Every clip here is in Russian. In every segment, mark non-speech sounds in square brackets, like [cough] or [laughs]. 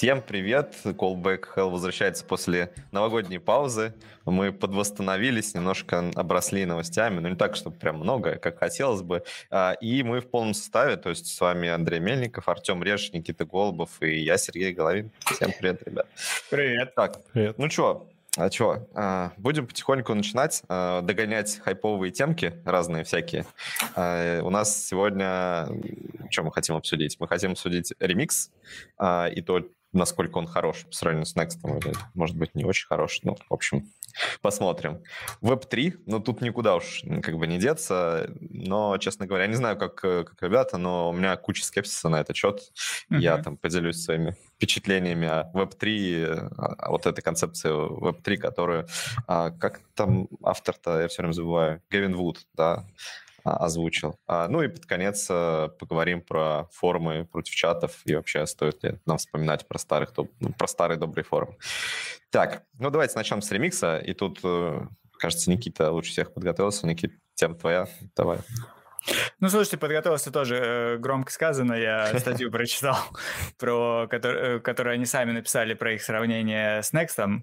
Всем привет! Callback Hell возвращается после новогодней паузы. Мы подвосстановились, немножко обросли новостями, но не так, чтобы прям много, как хотелось бы. А, и мы в полном составе, то есть с вами Андрей Мельников, Артем Реш, Никита Голубов и я, Сергей Головин. Всем привет, ребят. Привет. Так, привет. ну что, а что, а, будем потихоньку начинать а, догонять хайповые темки разные всякие. У нас сегодня, что мы хотим обсудить? Мы хотим обсудить ремикс и то, насколько он хорош по сравнению с Next, или, может быть, не очень хорош. Ну, в общем, [laughs] посмотрим. Web3, ну, тут никуда уж как бы не деться, но, честно говоря, не знаю, как, как ребята, но у меня куча скепсиса на этот счет. Uh-huh. Я там поделюсь своими впечатлениями о Web3, о вот этой концепции Web3, которую, как там автор-то, я все время забываю, Гевин Вуд, да, а, озвучил. А, ну и под конец э, поговорим про формы против чатов и вообще стоит ли нам вспоминать про, старых, ну, про старые добрые формы. Так, ну давайте начнем с ремикса. И тут, э, кажется, Никита лучше всех подготовился. Никита, тема твоя. Давай. Ну, слушайте, подготовился тоже э, громко сказано. Я статью прочитал, [laughs] про, который, которую они сами написали про их сравнение с Next.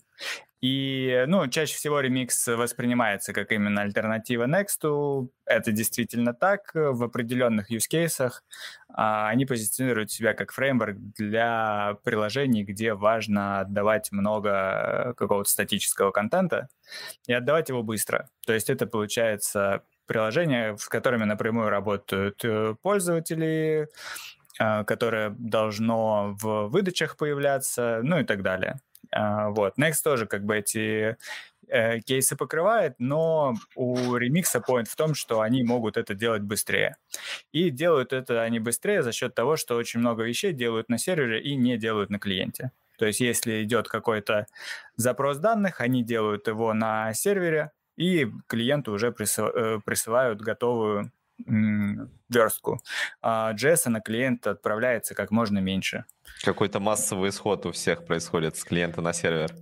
И, ну, чаще всего ремикс воспринимается как именно альтернатива Next. Это действительно так. В определенных use cases а, они позиционируют себя как фреймворк для приложений, где важно отдавать много какого-то статического контента и отдавать его быстро. То есть это получается приложения, с которыми напрямую работают э, пользователи, которое должно в выдачах появляться, ну и так далее. А, вот. Next тоже как бы эти э, кейсы покрывает, но у Remix point в том, что они могут это делать быстрее. И делают это они быстрее за счет того, что очень много вещей делают на сервере и не делают на клиенте. То есть если идет какой-то запрос данных, они делают его на сервере, и клиенту уже э, присылают готовую верстку. А JS на клиент отправляется как можно меньше. Какой-то массовый исход у всех происходит с клиента на сервер.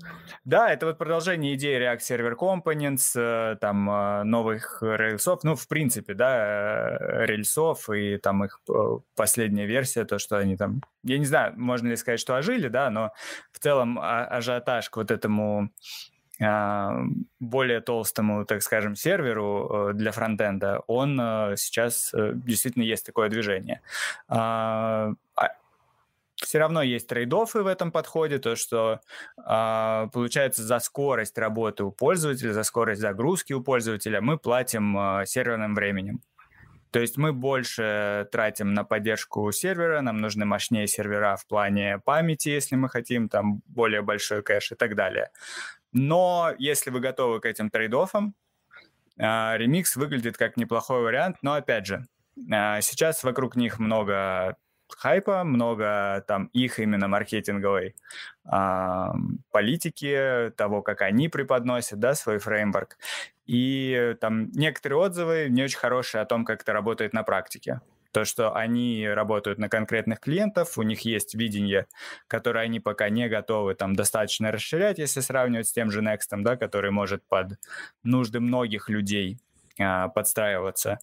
Да, это вот продолжение идеи React Server Components, э, там э, новых рельсов, ну, в принципе, да, э, рельсов и там их последняя версия, то, что они там, я не знаю, можно ли сказать, что ожили, да, но в целом а, ажиотаж к вот этому более толстому, так скажем, серверу э, для фронтенда, он э, сейчас э, действительно есть такое движение. А, а, Все равно есть трейдофы в этом подходе, то, что получается за скорость работы у пользователя, за скорость загрузки у пользователя мы платим серверным временем. То есть мы больше тратим на поддержку сервера, нам нужны мощнее сервера в плане памяти, если мы хотим там более большой кэш и так далее. Но если вы готовы к этим трейдофам, ремикс выглядит как неплохой вариант, но опять же, а, сейчас вокруг них много хайпа, много там их именно маркетинговой э, политики, того, как они преподносят, да, свой фреймворк. И там некоторые отзывы не очень хорошие о том, как это работает на практике. То, что они работают на конкретных клиентов, у них есть видение, которое они пока не готовы там достаточно расширять, если сравнивать с тем же Next, да, который может под нужды многих людей а, подстраиваться.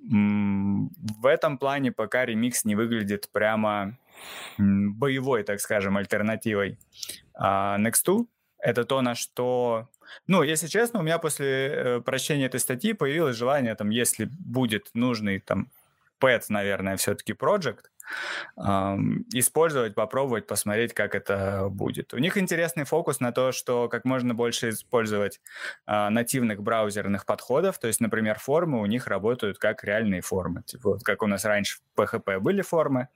В этом плане пока ремикс не выглядит прямо боевой, так скажем, альтернативой а Next. Это то, на что... Ну, если честно, у меня после э, прочтения этой статьи появилось желание, там, если будет нужный там pet, наверное, все-таки project, использовать, попробовать, посмотреть, как это будет. У них интересный фокус на то, что как можно больше использовать а, нативных браузерных подходов, то есть, например, формы у них работают как реальные формы. Типа, вот как у нас раньше в PHP были формы,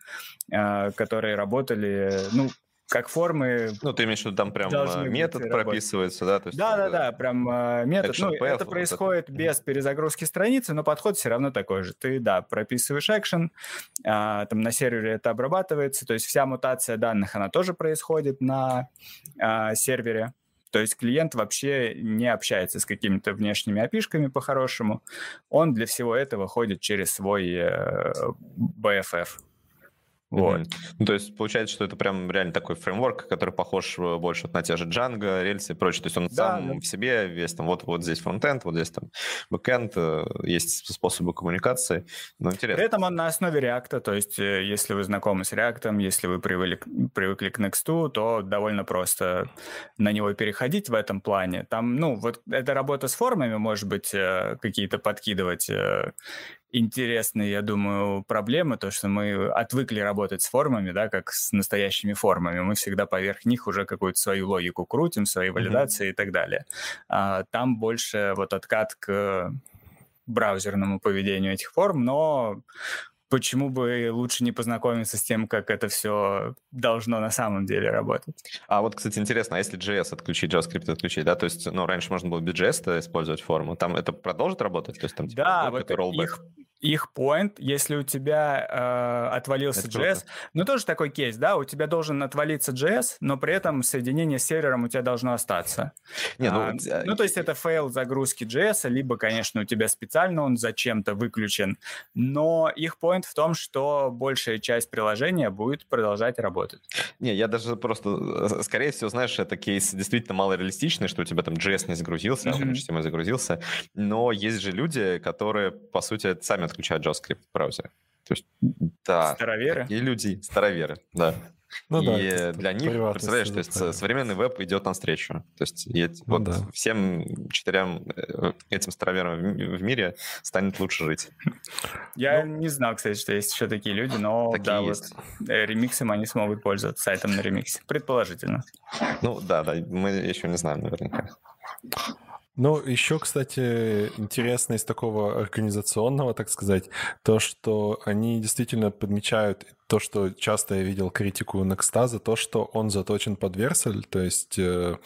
а, которые работали, ну, как формы. Ну, ты имеешь в виду, там прям а, метод прописывается, да? То есть, да, да, да, прям э, метод. ну, это происходит вот это. без перезагрузки страницы, но подход все равно такой же. Ты, да, прописываешь экшен, а, там на сервере это обрабатывается, то есть вся мутация данных, она тоже происходит на а, сервере. То есть клиент вообще не общается с какими-то внешними опишками по-хорошему. Он для всего этого ходит через свой э, BFF. Вот. Mm-hmm. Ну, то есть получается, что это прям реально такой фреймворк, который похож э, больше на те же Django, рельсы и прочее. То есть он да, сам да. в себе весь там вот, вот здесь фронтенд, вот здесь там бэкенд, э, есть способы коммуникации. Но интересно. При этом он на основе React, то есть э, если вы знакомы с React, если вы привыкли, привыкли к Next, то довольно просто на него переходить в этом плане. Там, ну, вот эта работа с формами, может быть, какие-то подкидывать интересные, я думаю, проблемы, то, что мы отвыкли работать с формами, да, как с настоящими формами. Мы всегда поверх них уже какую-то свою логику крутим, свои валидации mm-hmm. и так далее. А, там больше вот откат к браузерному поведению этих форм, но почему бы лучше не познакомиться с тем, как это все должно на самом деле работать. А вот, кстати, интересно, а если JS отключить, JavaScript отключить, да, то есть, ну, раньше можно было без JS использовать форму, там это продолжит работать? То есть там, типа, да, вот их, их point, если у тебя э, отвалился Это JS, круто. ну тоже такой кейс, да, у тебя должен отвалиться JS, но при этом соединение с сервером у тебя должно остаться. Не, ну, а, ну, то есть это fail загрузки JS, либо, конечно, у тебя специально он зачем-то выключен, но их point в том, что большая часть приложения будет продолжать работать. Не, я даже просто, э, скорее всего, знаешь, это кейс действительно малореалистичный, что у тебя там JS не загрузился, mm-hmm. а HTML загрузился, но есть же люди, которые, по сути, сами отключают JavaScript в браузере. То есть, да. Староверы? И люди, староверы, да. Ну, и да, для них, представляешь, то есть современный веб идет навстречу. То есть ну, вот да. всем четырем э, этим староверам в мире станет лучше жить. Я ну, не знал, кстати, что есть еще такие люди, но такие да, есть. вот э, ремиксом они смогут пользоваться сайтом на ремиксе. Предположительно. Ну да, да, мы еще не знаем наверняка. Ну, еще, кстати, интересно из такого организационного, так сказать, то, что они действительно подмечают то, что часто я видел критику Next за то, что он заточен под Vercel, то есть э,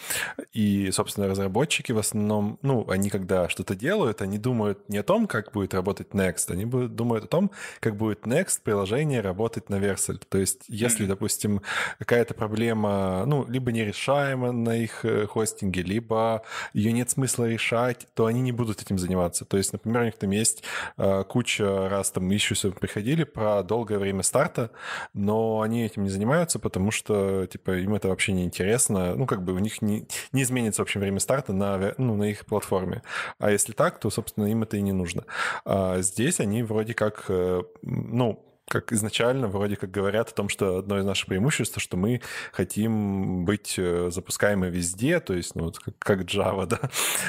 и, собственно, разработчики в основном, ну, они когда что-то делают, они думают не о том, как будет работать Next, они будут, думают о том, как будет Next приложение работать на Vercel. То есть если, допустим, какая-то проблема, ну, либо нерешаема на их э, хостинге, либо ее нет смысла решать, то они не будут этим заниматься. То есть, например, у них там есть э, куча раз там ищусов приходили про долгое время старта, но они этим не занимаются, потому что, типа, им это вообще не интересно. Ну, как бы у них не, не изменится, в общем, время старта на, ну, на их платформе. А если так, то, собственно, им это и не нужно. А здесь они вроде как, э, ну, как изначально вроде как говорят о том, что одно из наших преимуществ, что мы хотим быть э, запускаемы везде, то есть, ну, как, как Java, [laughs] да,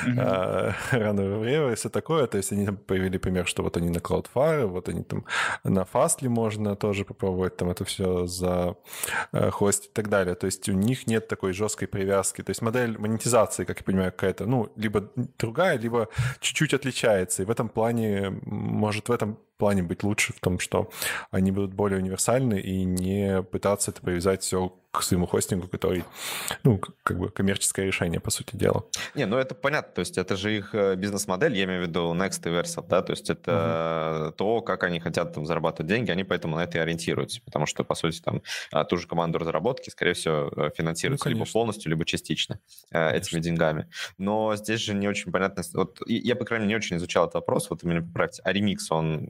mm-hmm. а, рано время все такое. То есть они там привели пример, что вот они на Cloudflare, вот они там на Fastly можно тоже попробовать там это все за э, хост и так далее. То есть у них нет такой жесткой привязки. То есть модель монетизации, как я понимаю, какая-то, ну, либо другая, либо чуть-чуть отличается. И в этом плане, может, в этом плане быть лучше в том, что они будут более универсальны и не пытаться это привязать все к своему хостингу, который, ну, как бы коммерческое решение, по сути дела. Не, ну это понятно, то есть это же их э, бизнес-модель, я имею в виду Next и Versa, да, то есть это угу. то, как они хотят там зарабатывать деньги, они поэтому на это и ориентируются, потому что, по сути, там а, ту же команду разработки, скорее всего, э, финансируется ну, либо полностью, либо частично конечно. этими деньгами. Но здесь же не очень понятно, вот я, по крайней мере, не очень изучал этот вопрос, вот именно поправьте, а ремикс, он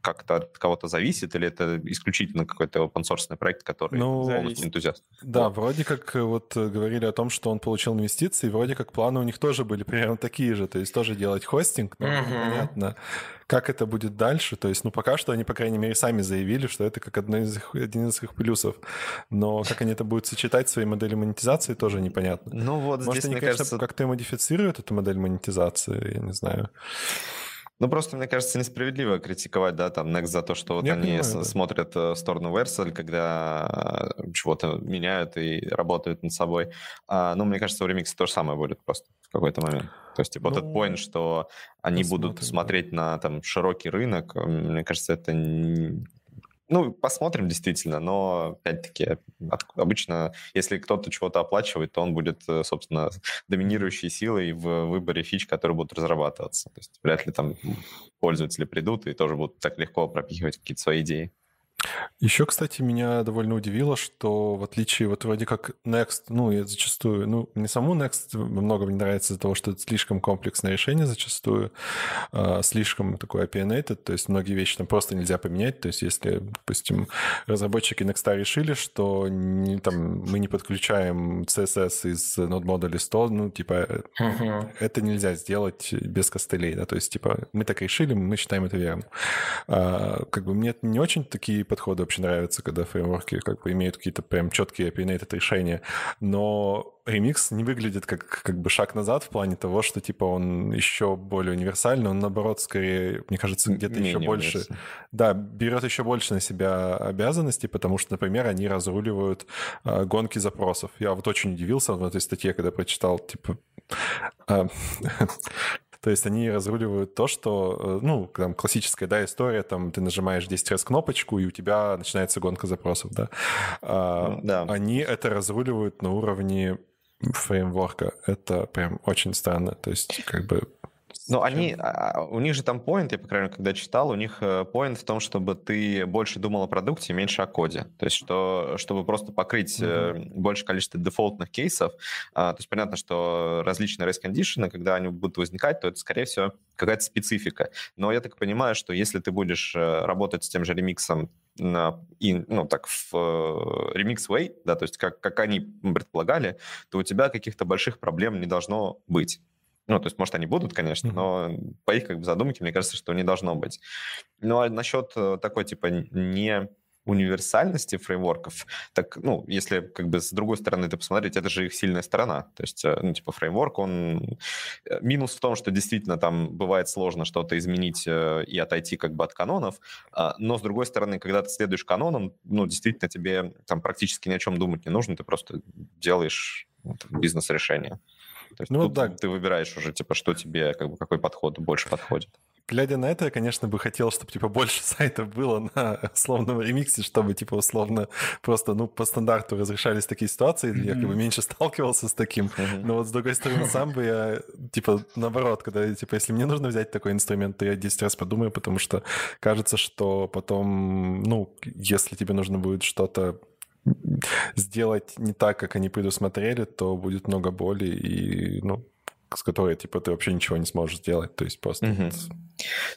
как-то от кого-то зависит, или это исключительно какой-то open source проект, который ну, полностью энтузиаст? Да, вот. вроде как э, вот э, говорили о том, что он получил инвестиции, вроде как планы у них тоже были примерно такие же, то есть тоже делать хостинг, но uh-huh. непонятно, как это будет дальше. То есть, ну, пока что они, по крайней мере, сами заявили, что это как одно из их, один из их плюсов. Но как они это будут сочетать в своей модели монетизации, тоже непонятно. Ну вот Может, здесь, они, мне конечно, кажется... как-то модифицируют эту модель монетизации, я не знаю. Ну, просто, мне кажется, несправедливо критиковать, да, там, Next за то, что вот Я они понимаю, да. смотрят э, в сторону Vercel, когда э, чего-то меняют и работают над собой. А, ну, мне кажется, у Remix то же самое будет просто в какой-то момент. То есть, типа, ну, этот point, что они будут смотреть да. на там широкий рынок, мне кажется, это ну, посмотрим действительно, но опять-таки обычно, если кто-то чего-то оплачивает, то он будет, э, собственно, доминирующей силой в выборе фич, которые будут разрабатываться. То есть вряд ли там пользователи придут и тоже будут так легко пропихивать какие-то свои идеи. Еще, кстати, меня довольно удивило, что в отличие вот вроде как Next, ну, я зачастую, ну, не саму Next много мне нравится из-за того, что это слишком комплексное решение зачастую, а, слишком такое opinionated, то есть многие вещи там просто нельзя поменять, то есть если, допустим, разработчики Next решили, что не, там, мы не подключаем CSS из node модуля 100, ну, типа, uh-huh. это нельзя сделать без костылей, да, то есть, типа, мы так решили, мы считаем это верным. А, как бы мне не очень такие подходы вообще нравится, когда фреймворки как бы имеют какие-то прям четкие opinionated решения, но ремикс не выглядит как, как бы шаг назад в плане того, что типа он еще более универсальный, он наоборот скорее, мне кажется, где-то еще больше, да, берет еще больше на себя обязанностей, потому что, например, они разруливают э, гонки запросов. Я вот очень удивился в этой статье, когда прочитал, типа, э, [laughs] То есть они разруливают то, что, э, ну, там классическая, да, история, там ты нажимаешь 10 раз кнопочку, и у тебя начинается гонка запросов, да. А, да. Они это разруливают на уровне фреймворка. Это прям очень странно. То есть, как бы но они, а, у них же там поинт, я, по крайней мере, когда читал, у них поинт э, в том, чтобы ты больше думал о продукте и меньше о коде. То есть, что, чтобы просто покрыть mm-hmm. большее количество дефолтных кейсов. А, то есть, понятно, что различные race conditions, когда они будут возникать, то это, скорее всего, какая-то специфика. Но я так понимаю, что если ты будешь э, работать с тем же ремиксом на, и, ну, так, в remix way, да, то есть как, как они предполагали, то у тебя каких-то больших проблем не должно быть. Ну, то есть, может, они будут, конечно, но по их как бы задумке, мне кажется, что не должно быть. Ну, а насчет э, такой, типа, не универсальности фреймворков, так, ну, если как бы с другой стороны это посмотреть, это же их сильная сторона. То есть, э, ну, типа, фреймворк, он... Э, минус в том, что действительно там бывает сложно что-то изменить и отойти как бы от канонов, а, но с другой стороны, когда ты следуешь канонам, ну, действительно тебе там практически ни о чем думать не нужно, ты просто делаешь бизнес-решение. То есть ну, тут да. ты выбираешь уже, типа, что тебе, как бы, какой подход больше подходит. Глядя на это, я, конечно, бы хотел, чтобы, типа, больше [laughs] сайтов было на условном ремиксе, чтобы, типа, условно просто, ну, по стандарту разрешались такие ситуации, mm-hmm. я, как бы, меньше сталкивался с таким. Mm-hmm. Но вот, с другой стороны, сам бы я, типа, наоборот, когда, типа, если мне нужно взять такой инструмент, то я 10 раз подумаю, потому что кажется, что потом, ну, если тебе нужно будет что-то сделать не так, как они предусмотрели, то будет много боли и, ну, с которой, типа, ты вообще ничего не сможешь сделать. То есть просто... Угу.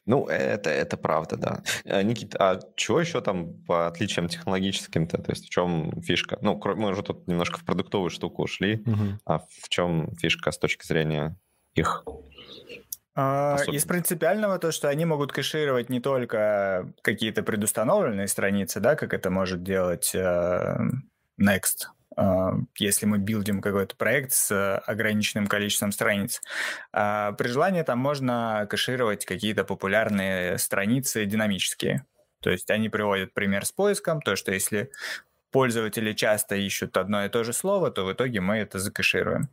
Ну, это, это правда, да. Э, Никит, а чего еще там по отличиям технологическим-то? То есть в чем фишка? Ну, мы уже тут немножко в продуктовую штуку ушли. Угу. А в чем фишка с точки зрения их а, из принципиального то, что они могут кэшировать не только какие-то предустановленные страницы, да, как это может делать э, Next, э, если мы билдим какой-то проект с ограниченным количеством страниц. А при желании там можно кэшировать какие-то популярные страницы динамические. То есть они приводят пример с поиском, то, что если пользователи часто ищут одно и то же слово, то в итоге мы это закэшируем.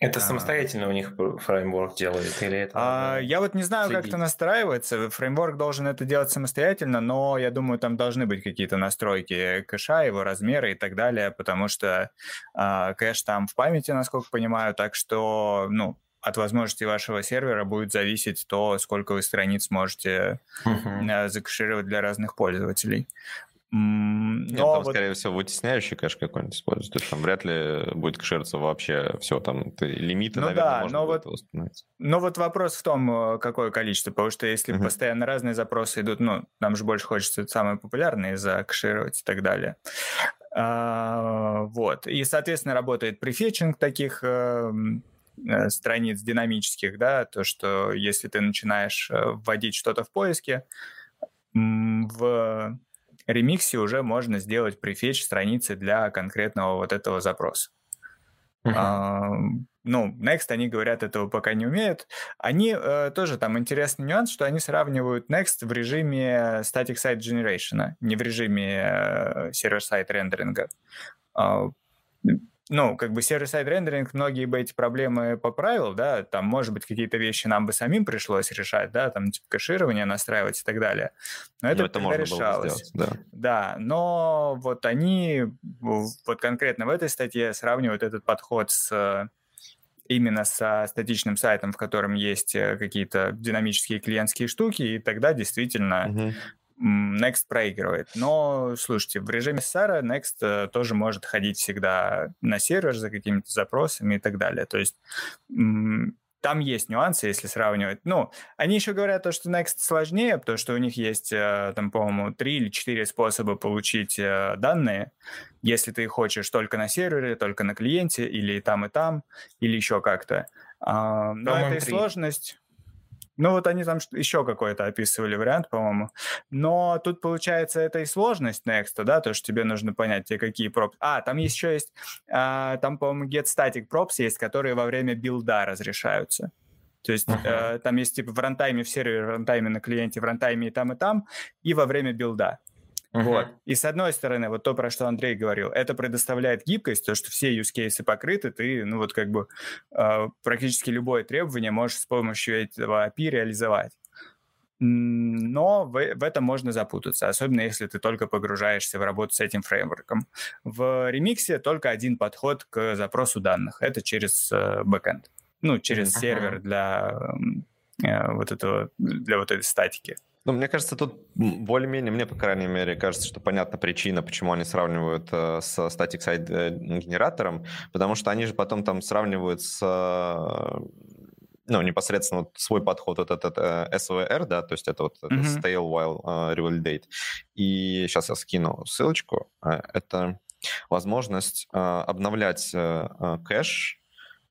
Это а. самостоятельно у них фреймворк делает или это? А, я вот не знаю, следить? как это настраивается. Фреймворк должен это делать самостоятельно, но я думаю, там должны быть какие-то настройки кэша, его размеры и так далее, потому что а, кэш там в памяти, насколько понимаю, так что, ну, от возможности вашего сервера будет зависеть то, сколько вы страниц можете uh-huh. закэшировать для разных пользователей. Нет, Но там, вот... скорее всего, вытесняющий кэш какой-нибудь используют. То есть там вряд ли будет кэшироваться вообще все. Там ты, лимиты, ну, наверное, да, можно но вот, установить. Но вот вопрос в том, э, какое количество. Потому что если uh-huh. постоянно разные запросы идут, ну, нам же больше хочется самые популярные закэшировать и так далее. А, вот. И, соответственно, работает префетчинг таких э, э, страниц динамических, да, то, что если ты начинаешь э, вводить что-то в поиске, в ремиксе уже можно сделать префетч страницы для конкретного вот этого запроса. Uh-huh. А, ну, Next, они говорят, этого пока не умеют. Они э, тоже там интересный нюанс, что они сравнивают Next в режиме Static Site Generation, не в режиме э, Server-Side рендеринга. Э, ну, как бы сервис-сайд рендеринг, многие бы эти проблемы поправил, да, там, может быть, какие-то вещи нам бы самим пришлось решать, да, там, типа, кэширование настраивать и так далее. Но это, но это можно решалось. Было сделать, да. да, но вот они, вот конкретно в этой статье сравнивают этот подход с именно со статичным сайтом, в котором есть э, какие-то динамические клиентские штуки, и тогда действительно Next проигрывает. Но, слушайте, в режиме SARA Next э, тоже может ходить всегда на сервер за какими-то запросами и так далее. То есть там есть нюансы, если сравнивать. Ну, они еще говорят то, что Next сложнее, потому что у них есть, э, там, по-моему, три или четыре способа получить э, данные, если ты хочешь только на сервере, только на клиенте, или там и там, или еще как-то. А, но это и сложность. Ну, вот они там еще какой-то описывали вариант, по-моему. Но тут, получается, это и сложность Next, да, то, что тебе нужно понять, тебе какие пропсы. А, там еще есть, а, там, по-моему, get static props есть, которые во время билда разрешаются. То есть uh-huh. э, там есть типа в рантайме в сервере, в рантайме на клиенте, в рантайме и там, и там, и во время билда. Uh-huh. Вот. И с одной стороны, вот то, про что Андрей говорил, это предоставляет гибкость, то, что все use cases покрыты, ты, ну вот как бы э, практически любое требование можешь с помощью этого API реализовать. Но в, в этом можно запутаться, особенно если ты только погружаешься в работу с этим фреймворком. В ремиксе только один подход к запросу данных. Это через э, бэкэнд. Ну, через uh-huh. сервер для э, вот этого, для вот этой статики. Ну, мне кажется, тут более-менее, мне, по крайней мере, кажется, что понятна причина, почему они сравнивают э, с static site э, генератором, потому что они же потом там сравнивают с э, ну, непосредственно вот свой подход, вот этот э, SVR, да, то есть это вот mm-hmm. это stale while uh, revalidate. И сейчас я скину ссылочку. Это возможность uh, обновлять uh, кэш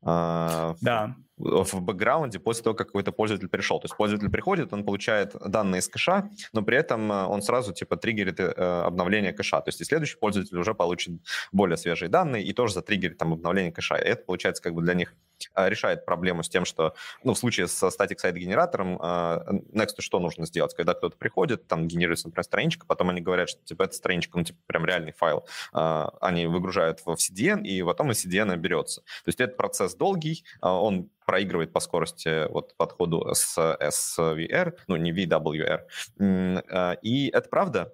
uh, да в бэкграунде после того, как какой-то пользователь пришел. То есть пользователь приходит, он получает данные из кэша, но при этом э, он сразу типа триггерит э, обновление кэша. То есть и следующий пользователь уже получит более свежие данные и тоже затриггерит там обновление кэша. И это получается как бы для них э, решает проблему с тем, что, ну, в случае со static site генератором Next что нужно сделать? Когда кто-то приходит, там генерируется, например, страничка, потом они говорят, что типа эта страничка, ну, типа прям реальный файл, они выгружают в CDN, и потом из CDN берется. То есть этот процесс долгий, он проигрывает по скорости вот подходу с SVR, ну не VWR. А, и это правда,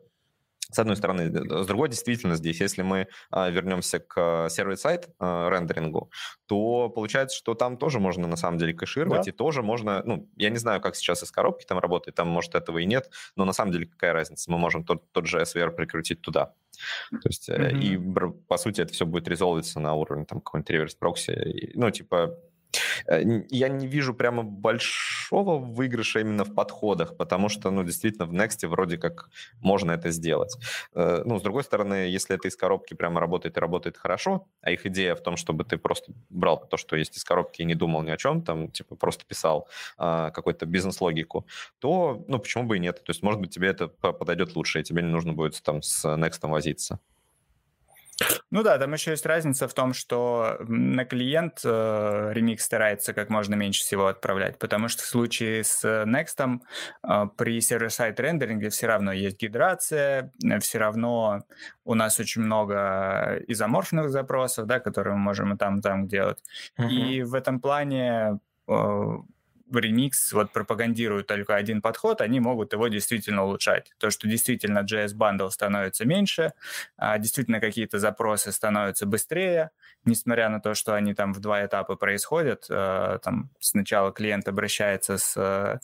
с одной стороны. С другой, действительно, здесь, если мы а, вернемся к сервис-сайт а, рендерингу, то получается, что там тоже можно на самом деле кэшировать, да. и тоже можно, ну, я не знаю, как сейчас из коробки там работает, там, может, этого и нет, но на самом деле какая разница, мы можем тот, тот же SVR прикрутить туда. То есть, mm-hmm. и, по сути, это все будет резолвиться на уровне там какой-нибудь реверс-прокси, ну, типа, я не вижу прямо большого выигрыша именно в подходах, потому что, ну, действительно, в Next вроде как можно это сделать. Э, ну, с другой стороны, если это из коробки прямо работает и работает хорошо, а их идея в том, чтобы ты просто брал то, что есть из коробки и не думал ни о чем, там, типа, просто писал а, какую-то бизнес-логику, то, ну, почему бы и нет? То есть, может быть, тебе это подойдет лучше, и тебе не нужно будет там с Next возиться. Ну да, там еще есть разница в том, что на клиент э, ремикс старается как можно меньше всего отправлять, потому что в случае с Next э, при сервер-сайт рендеринге все равно есть гидрация, э, все равно у нас очень много изоморфных запросов, да, которые мы можем и там, и там делать. Uh-huh. И в этом плане э, Remix вот пропагандируют только один подход, они могут его действительно улучшать. То, что действительно JS Bundle становится меньше, а действительно какие-то запросы становятся быстрее, несмотря на то, что они там в два этапа происходят. Э, там сначала клиент обращается с э,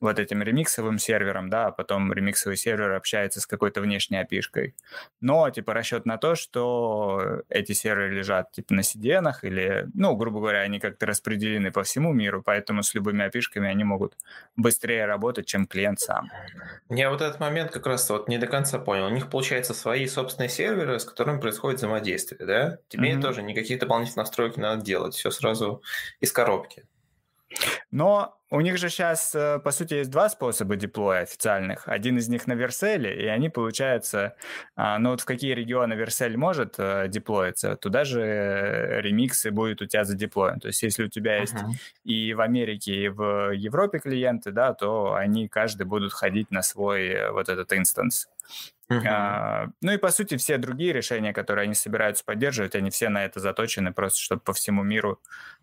вот этим ремиксовым сервером, да, а потом ремиксовый сервер общается с какой-то внешней api -шкой. Но, типа, расчет на то, что эти серверы лежат, типа, на CDN или, ну, грубо говоря, они как-то распределены по всему миру, поэтому с любыми api они могут быстрее работать, чем клиент сам. Я вот этот момент как раз вот не до конца понял. У них, получается, свои собственные серверы, с которыми происходит взаимодействие, да? Тебе mm-hmm. тоже никаких дополнительных настройки надо делать, все сразу из коробки. Но у них же сейчас, э, по сути, есть два способа деплоя официальных. Один из них на Верселе, и они, получается, а, ну вот в какие регионы Версель может э, деплоиться, туда же ремиксы будет у тебя задеплоен. То есть если у тебя есть uh-huh. и в Америке, и в Европе клиенты, да, то они каждый будут ходить на свой э, вот этот инстанс. Uh-huh. А, ну и по сути все другие решения, которые они собираются поддерживать, они все на это заточены просто, чтобы по всему миру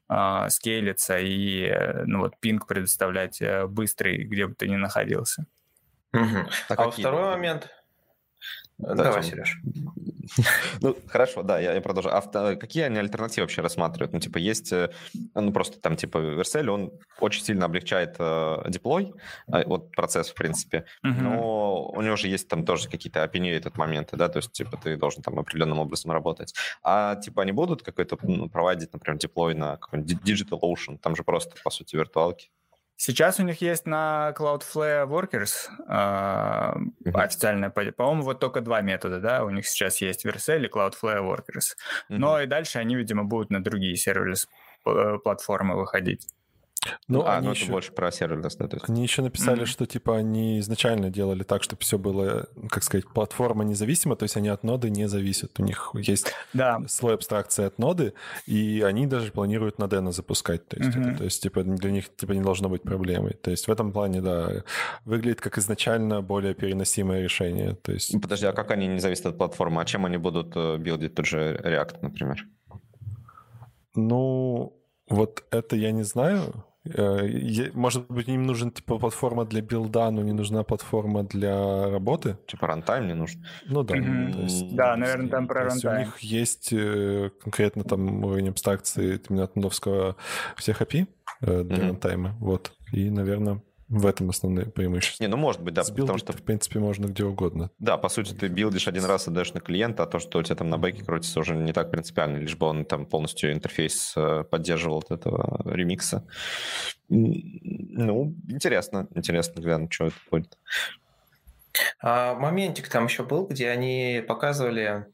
а, скейлиться и э, ну, вот пинг предоставлять э, быстрый, где бы ты ни находился. А, а второй момент, да, Давай, Сереж. [laughs] Ну, хорошо, да, я, я продолжу. А какие они альтернативы вообще рассматривают? Ну, типа, есть, э, ну, просто там, типа, Vercel, он очень сильно облегчает э, деплой, э, вот процесс, в принципе, uh-huh. но но у него же есть там тоже какие-то opinionated моменты, да, то есть, типа, ты должен там определенным образом работать. А, типа, они будут какой-то ну, проводить, например, деплой на какой-нибудь Digital Ocean, там же просто, по сути, виртуалки. Сейчас у них есть на Cloudflare Workers э, mm-hmm. официальная, по-моему, вот только два метода, да, у них сейчас есть Vercel и Cloudflare Workers. Mm-hmm. Но и дальше они, видимо, будут на другие сервис э, платформы выходить. Ну, а, ну еще... это больше про серверлесс, да? Есть... Они еще написали, mm-hmm. что, типа, они изначально делали так, чтобы все было, как сказать, платформа независима, то есть они от ноды не зависят. У них есть да. слой абстракции от ноды, и они даже планируют на Deno запускать. То есть, mm-hmm. это, то есть, типа, для них, типа, не должно быть проблемой. То есть в этом плане, да, выглядит как изначально более переносимое решение. То есть... Подожди, а как они не зависят от платформы? А чем они будут э, билдить тот же React, например? Ну, вот это я не знаю. Э, может быть, им нужна типа платформа для билда, но не нужна платформа для работы? Типа рантайм не нужен? Ну да. Mm-hmm. есть, да, наверное, там про рантайм. У них есть э, конкретно там уровень абстракции именно от нодовских всех API э, для mm-hmm. рантайма. Вот. И, наверное, в этом основные преимущества. Не, ну может быть, да, Сбилдить, потому что... в принципе, можно где угодно. Да, по сути, ты билдишь один раз, отдаешь на клиента, а то, что у тебя там на бэке крутится, уже не так принципиально, лишь бы он там полностью интерфейс э, поддерживал от этого ремикса. Ну, интересно, интересно глянуть, что это будет. А, моментик там еще был, где они показывали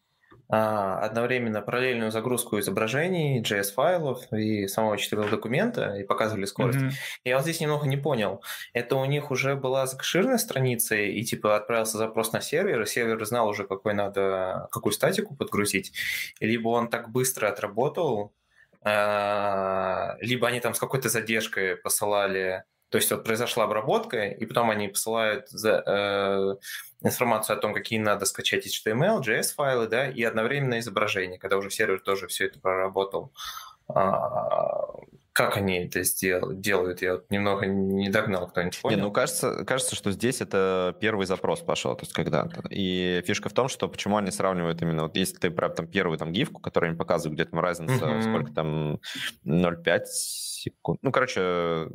одновременно параллельную загрузку изображений, JS-файлов и самого HTML документа и показывали скорость. Mm-hmm. Я вот здесь немного не понял. Это у них уже была закширная страница и типа отправился запрос на сервер, и сервер знал уже, какой надо, какую статику подгрузить, либо он так быстро отработал, а, либо они там с какой-то задержкой посылали то есть вот произошла обработка, и потом они посылают за, э, информацию о том, какие надо скачать HTML, JS-файлы, да, и одновременно изображение, когда уже сервер тоже все это проработал. А, как они это сдел- делают? Я вот немного не догнал, кто-нибудь понял? Не, ну, кажется, кажется, что здесь это первый запрос пошел, то есть когда-то. И фишка в том, что почему они сравнивают именно, вот если ты прям там первую там гифку, которую они показывают, где там разница, mm-hmm. сколько там, 0,5 секунд. Ну, короче,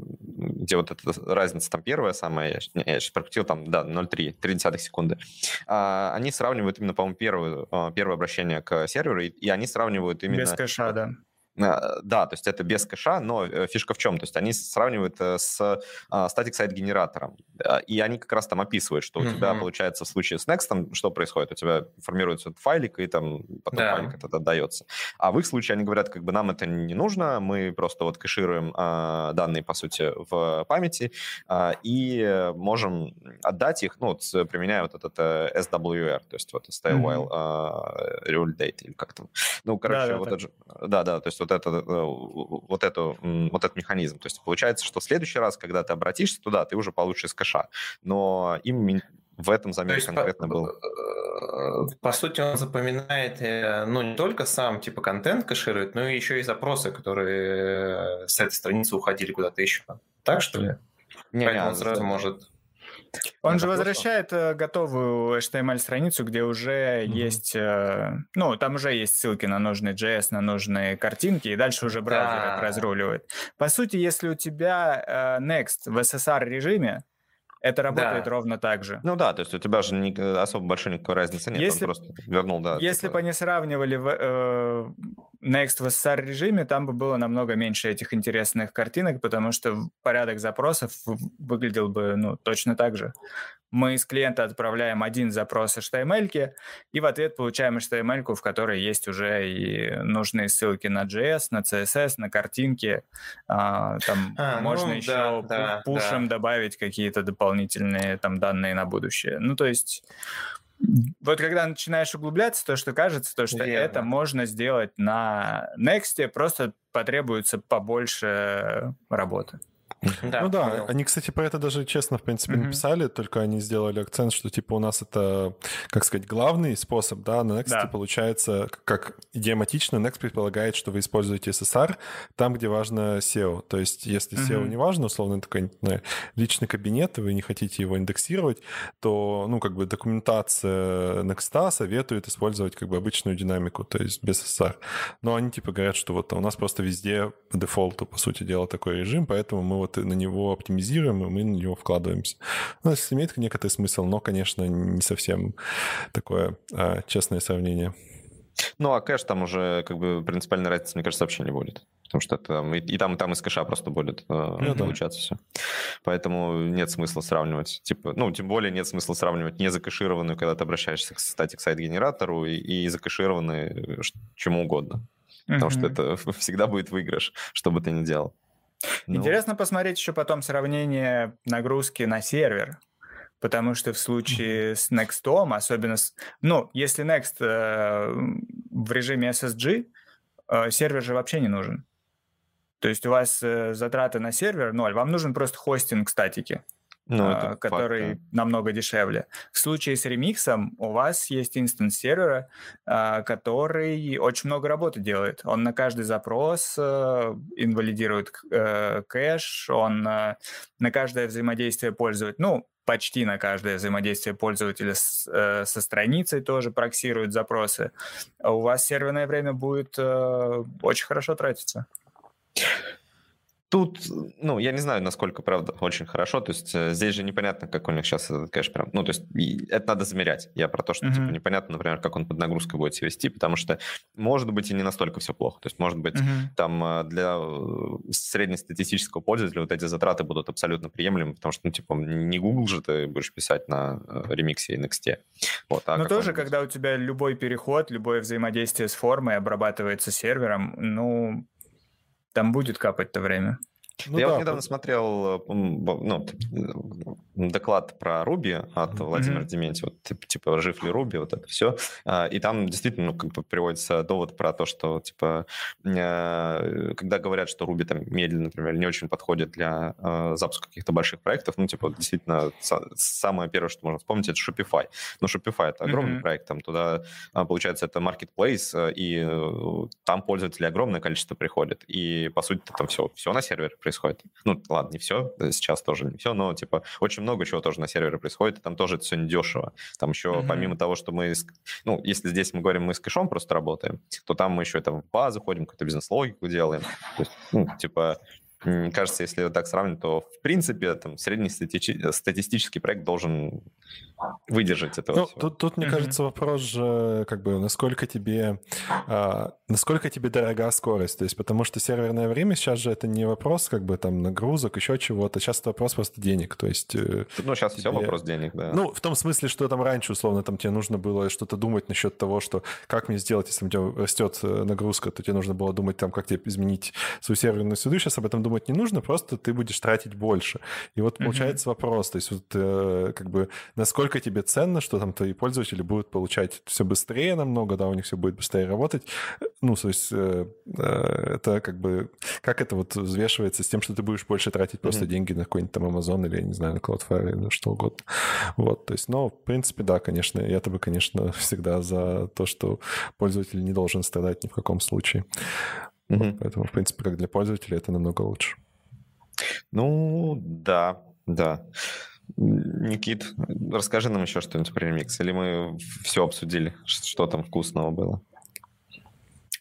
где вот эта разница там первая самая, я, я сейчас прокрутил там, да, 0,3, 0,3 секунды. А, они сравнивают именно, по-моему, первую, а, первое обращение к серверу, и, и они сравнивают именно... Без кэша, да. Э, да, то есть это без кэша, но э, фишка в чем? То есть они сравнивают э, с static site генератором, и они как раз там описывают, что у mm-hmm. тебя получается в случае с Next, что происходит? У тебя формируется этот файлик, и там потом да. файлик этот отдается. А в их случае они говорят, как бы нам это не нужно, мы просто вот кэшируем а, данные, по сути, в памяти, а, и можем отдать их, ну, вот, применяя вот этот SWR, то есть вот style while mm-hmm. uh, real date, или как там. Ну, короче, да, вот это. Да, да, то есть вот, это, э, вот, эту, вот этот механизм. То есть получается, что в следующий раз, когда ты обратишься туда, ты уже получишь из кэша. Но им в этом замер конкретно по, был. Э, по сути, он запоминает, э, ну, не только сам, типа, контент кэширует, но еще и запросы, которые с этой страницы уходили куда-то еще. Так, что ли? Не, Поэтому не, он сразу может он же возвращает э, готовую HTML-страницу, где уже mm-hmm. есть, э, ну, там уже есть ссылки на нужный JS, на нужные картинки, и дальше уже браузер да. разруливает. По сути, если у тебя э, Next в SSR-режиме, это работает да. ровно так же. Ну да, то есть у тебя же не, особо большой никакой разницы нет, если, он просто вернул, да. Если типа... бы они сравнивали в, э, Next в SSR режиме, там бы было намного меньше этих интересных картинок, потому что порядок запросов выглядел бы ну, точно так же мы из клиента отправляем один запрос HTML, и в ответ получаем HTML, в которой есть уже и нужные ссылки на JS, на CSS, на картинки. А, там а, ну можно ну, еще да, пушем да. добавить какие-то дополнительные там данные на будущее. Ну, то есть вот когда начинаешь углубляться, то, что кажется, то, что Верно. это можно сделать на Next, просто потребуется побольше работы. Да, ну да, понял. они, кстати, про это даже честно, в принципе, mm-hmm. написали, только они сделали акцент, что типа у нас это, как сказать, главный способ, да, на Next да. получается, как идиоматично, Next предполагает, что вы используете SSR там, где важно SEO. То есть, если SEO mm-hmm. не важно, условно, такой личный кабинет, и вы не хотите его индексировать, то, ну, как бы документация Next советует использовать как бы обычную динамику, то есть без SSR. Но они типа говорят, что вот у нас просто везде по дефолту, по сути дела, такой режим, поэтому мы вот вот на него оптимизируем, и мы на него вкладываемся. Ну, это имеет некоторый смысл, но, конечно, не совсем такое а, честное сравнение. Ну, а кэш там уже как бы принципиальной разницы, мне кажется, вообще не будет. Потому что это и, и там, и там из кэша просто будет э, ну, получаться все. Поэтому нет смысла сравнивать. Типа, ну, тем более нет смысла сравнивать не закэшированную, когда ты обращаешься к статик сайт-генератору, и, и закэшированные чему угодно. Потому что это [laughs] всегда будет выигрыш, что бы ты ни делал. Ну. Интересно посмотреть еще потом сравнение нагрузки на сервер. Потому что в случае с Next, особенно с... Ну, если Next э, в режиме SSG, э, сервер же вообще не нужен. То есть у вас э, затраты на сервер ноль, вам нужен просто хостинг статики. Ну, а, который факт, да. намного дешевле. В случае с ремиксом у вас есть инстанс сервера, а, который очень много работы делает. Он на каждый запрос э, инвалидирует э, кэш, он на каждое взаимодействие пользователя, ну, почти на каждое взаимодействие пользователя с, э, со страницей тоже проксирует запросы. А у вас серверное время будет очень хорошо тратиться. Тут, ну, я не знаю, насколько, правда, очень хорошо. То есть э, здесь же непонятно, как у них сейчас, конечно, прям... Ну, то есть это надо замерять. Я про то, что, mm-hmm. типа, непонятно, например, как он под нагрузкой будет себя вести, потому что, может быть, и не настолько все плохо. То есть, может быть, mm-hmm. там э, для э, среднестатистического пользователя вот эти затраты будут абсолютно приемлемы, потому что, ну, типа, не Google же ты будешь писать на ремиксе и Next. Вот, а Но тоже, когда у тебя любой переход, любое взаимодействие с формой обрабатывается сервером, ну, там будет капать-то время. Ну, я да, вот недавно по... смотрел ну, доклад про Руби от mm-hmm. Владимира Дементьева, типа, типа «Жив ли Руби?», вот это все. А, и там действительно ну, как бы приводится довод про то, что типа э, когда говорят, что Руби там медленно, например, не очень подходит для э, запуска каких-то больших проектов, ну, типа, действительно, самое первое, что можно вспомнить, это Shopify. Но Shopify — это огромный mm-hmm. проект, там туда, а, получается, это marketplace, э, и там пользователей огромное количество приходит. И, по сути, там все, все на сервере происходит. Ну, ладно, не все, сейчас тоже не все, но, типа, очень много чего тоже на сервере происходит, и там тоже это все недешево. Там еще, mm-hmm. помимо того, что мы, ну, если здесь мы говорим, мы с кэшом просто работаем, то там мы еще это в базу ходим, какую-то бизнес-логику делаем. То есть, ну, типа, кажется, если так сравнить, то в принципе там среднестатистический проект должен выдержать это. Ну, тут, тут, мне mm-hmm. кажется, вопрос же, как бы, насколько тебе, а, насколько тебе дорога скорость, то есть, потому что серверное время сейчас же это не вопрос, как бы, там, нагрузок, еще чего-то, сейчас это вопрос просто денег, то есть... Э, ну, сейчас тебе... все вопрос денег, да. Ну, в том смысле, что там раньше, условно, там тебе нужно было что-то думать насчет того, что как мне сделать, если у тебя растет э, нагрузка, то тебе нужно было думать, там, как тебе изменить свою серверную среду, сейчас об этом думать не нужно, просто ты будешь тратить больше. И вот получается mm-hmm. вопрос, то есть, вот, э, как бы, насколько насколько тебе ценно, что там твои пользователи будут получать все быстрее намного, да, у них все будет быстрее работать. Ну, то есть э, э, это как бы... Как это вот взвешивается с тем, что ты будешь больше тратить mm-hmm. просто деньги на какой-нибудь там Amazon или, я не знаю, на Cloudflare или на что угодно. Вот, то есть, но, в принципе, да, конечно, я-то бы, конечно, [laughs] всегда за то, что пользователь не должен страдать ни в каком случае. Mm-hmm. Вот, поэтому, в принципе, как для пользователя это намного лучше. Ну, да, да. Никит, расскажи нам еще что-нибудь про ремикс, или мы все обсудили, что там вкусного было?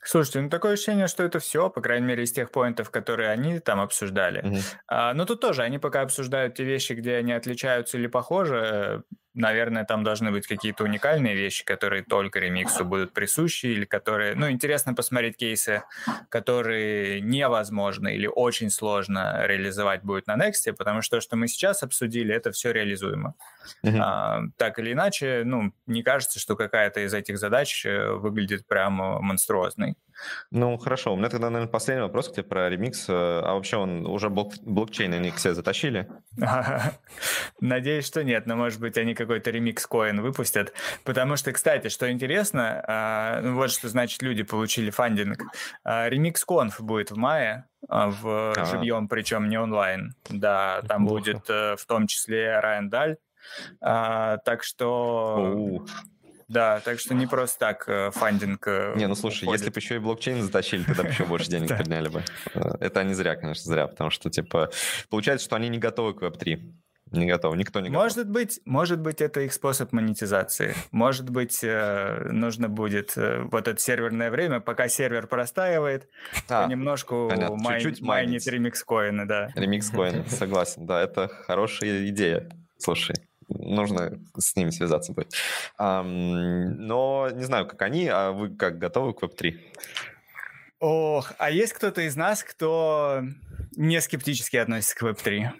Слушайте, ну такое ощущение, что это все, по крайней мере, из тех поинтов, которые они там обсуждали. Mm-hmm. А, но тут тоже они пока обсуждают те вещи, где они отличаются или похожи наверное, там должны быть какие-то уникальные вещи, которые только ремиксу будут присущи, или которые... Ну, интересно посмотреть кейсы, которые невозможно или очень сложно реализовать будет на Next, потому что то, что мы сейчас обсудили, это все реализуемо. Uh-huh. А, так или иначе, ну, не кажется, что какая-то из этих задач э, выглядит прямо монструозной. Ну, хорошо. У меня тогда, наверное, последний вопрос к тебе про ремикс. Э, а вообще он уже блок блокчейн они к себе затащили? [laughs] Надеюсь, что нет, но, может быть, они какой-то ремикс-коин выпустят. Потому что, кстати, что интересно, а, ну, вот что значит люди получили фандинг. Ремикс-конф будет в мае, а, в а. живьем, причем не онлайн. Да, там будет э, в том числе Райан Даль. А, так что да, так что не просто так э, фандинг э, Не, ну слушай, уходит. если бы еще и блокчейн затащили, тогда бы еще больше [laughs] денег подняли бы. Э, это они зря, конечно, зря, потому что, типа, получается, что они не готовы к Web3. Не готовы, никто не готов. Может быть, может быть, это их способ монетизации. Может быть, нужно будет вот это серверное время, пока сервер простаивает, а, понемножку майн, чуть-чуть майнить ремикс-коины, да. Ремикс-коины, [laughs] согласен, да, это хорошая идея. Слушай, нужно с ними связаться будет. но не знаю, как они, а вы как готовы к Web3? Ох, а есть кто-то из нас, кто не скептически относится к Web3?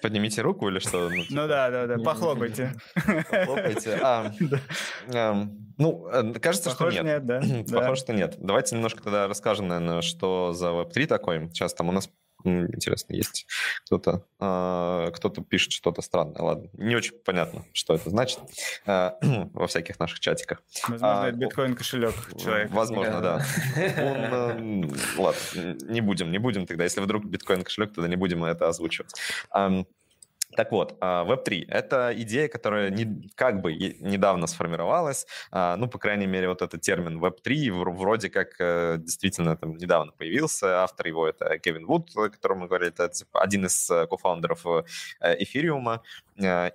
Поднимите руку или что? Ну, ну да, да, да, похлопайте. Похлопайте. А, [laughs] ну, э, кажется, что нет. нет [clears throat] да? Похоже, что нет. Давайте немножко тогда расскажем, наверное, что за Web3 такой. Сейчас там у нас Интересно, есть кто-то, э, кто-то пишет что-то странное. Ладно, не очень понятно, что это значит э, [clears throat] во всяких наших чатиках. Возможно, а, это биткоин-кошелек человека. Возможно, да. [laughs] Он, э, ладно, не будем, не будем тогда. Если вдруг биткоин-кошелек, тогда не будем это озвучивать. Так вот, а, Web3 — это идея, которая не, как бы недавно сформировалась, а, ну, по крайней мере, вот этот термин Web3 вроде как э, действительно там недавно появился, автор его — это Кевин Вуд, о котором мы говорили, это типа, один из э, кофаундеров э, Эфириума,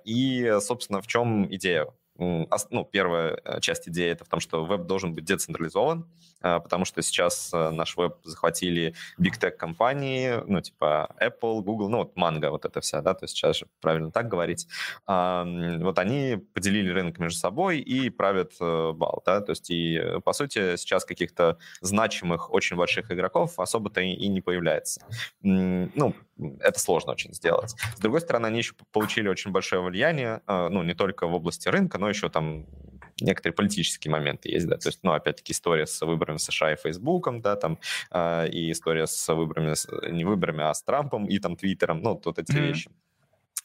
и, собственно, в чем идея? Ну, первая э, часть идеи это в том, что веб должен быть децентрализован, а, потому что сейчас э, наш веб захватили big tech компании, ну, типа Apple, Google, ну, вот Mango, вот это вся, да, то есть сейчас же правильно так говорить. Вот они поделили рынок между собой и правят э, бал, да, то есть и, по сути, сейчас каких-то значимых, очень больших игроков особо-то и не появляется. Ну, это сложно очень сделать. С другой стороны, они еще получили очень большое влияние, ну, не только в области рынка, но еще там некоторые политические моменты есть, да, то есть, ну, опять-таки, история с выборами США и Фейсбуком, да, там, э, и история с выборами, не выборами, а с Трампом и там Твиттером, ну, вот эти mm-hmm. вещи.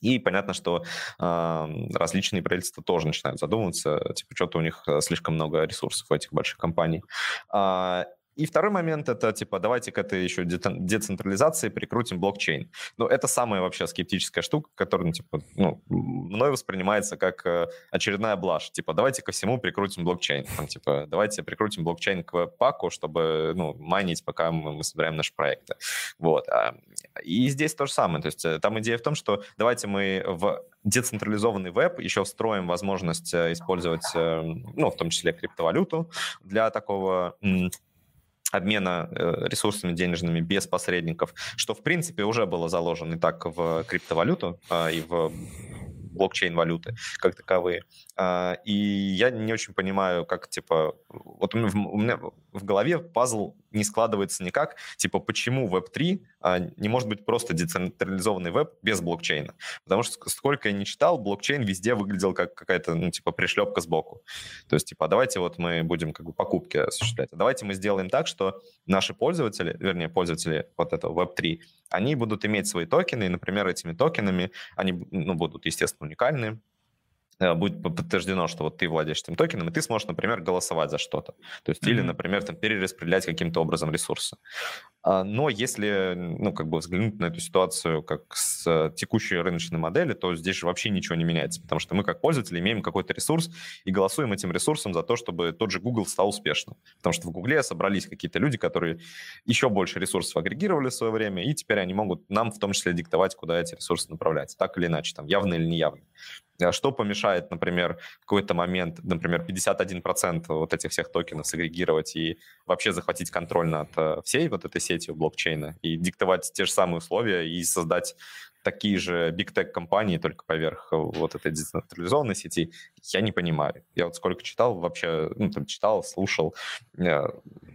И понятно, что э, различные правительства тоже начинают задумываться, типа, что-то у них слишком много ресурсов у этих больших компаний. Э, и второй момент это, типа, давайте к этой еще децентрализации прикрутим блокчейн. Ну, это самая вообще скептическая штука, которая, ну, типа, ну, мной воспринимается как э, очередная блажь. Типа, давайте ко всему прикрутим блокчейн. Там, типа, давайте прикрутим блокчейн к паку, чтобы, ну, майнить, пока мы, мы собираем наши проекты. Вот. А, и здесь то же самое. То есть э, там идея в том, что давайте мы в децентрализованный веб еще встроим возможность э, использовать, ну, в том числе криптовалюту для такого обмена э, ресурсами денежными без посредников, что, в принципе, уже было заложено и так в криптовалюту а, и в блокчейн-валюты как таковые. А, и я не очень понимаю, как, типа, вот у меня в голове пазл не складывается никак, типа, почему Web3 а, не может быть просто децентрализованный веб без блокчейна? Потому что сколько я не читал, блокчейн везде выглядел как какая-то, ну, типа, пришлепка сбоку. То есть, типа, давайте вот мы будем как бы покупки осуществлять. А давайте мы сделаем так, что наши пользователи, вернее, пользователи вот этого Web3, они будут иметь свои токены, и, например, этими токенами они ну, будут, естественно, уникальны, будет подтверждено, что вот ты владеешь этим токеном, и ты сможешь, например, голосовать за что-то. То есть, mm-hmm. или, например, там, перераспределять каким-то образом ресурсы. А, но если, ну, как бы взглянуть на эту ситуацию как с текущей рыночной модели, то здесь же вообще ничего не меняется, потому что мы как пользователи имеем какой-то ресурс и голосуем этим ресурсом за то, чтобы тот же Google стал успешным. Потому что в Google собрались какие-то люди, которые еще больше ресурсов агрегировали в свое время, и теперь они могут нам в том числе диктовать, куда эти ресурсы направлять, так или иначе, там, явно или неявно. А что помешает, например, в какой-то момент, например, 51% вот этих всех токенов сагрегировать и вообще захватить контроль над э, всей вот этой сетью блокчейна и диктовать те же самые условия и создать такие же big tech компании только поверх вот этой децентрализованной сети, я не понимаю. Я вот сколько читал, вообще, ну, там, читал, слушал, э,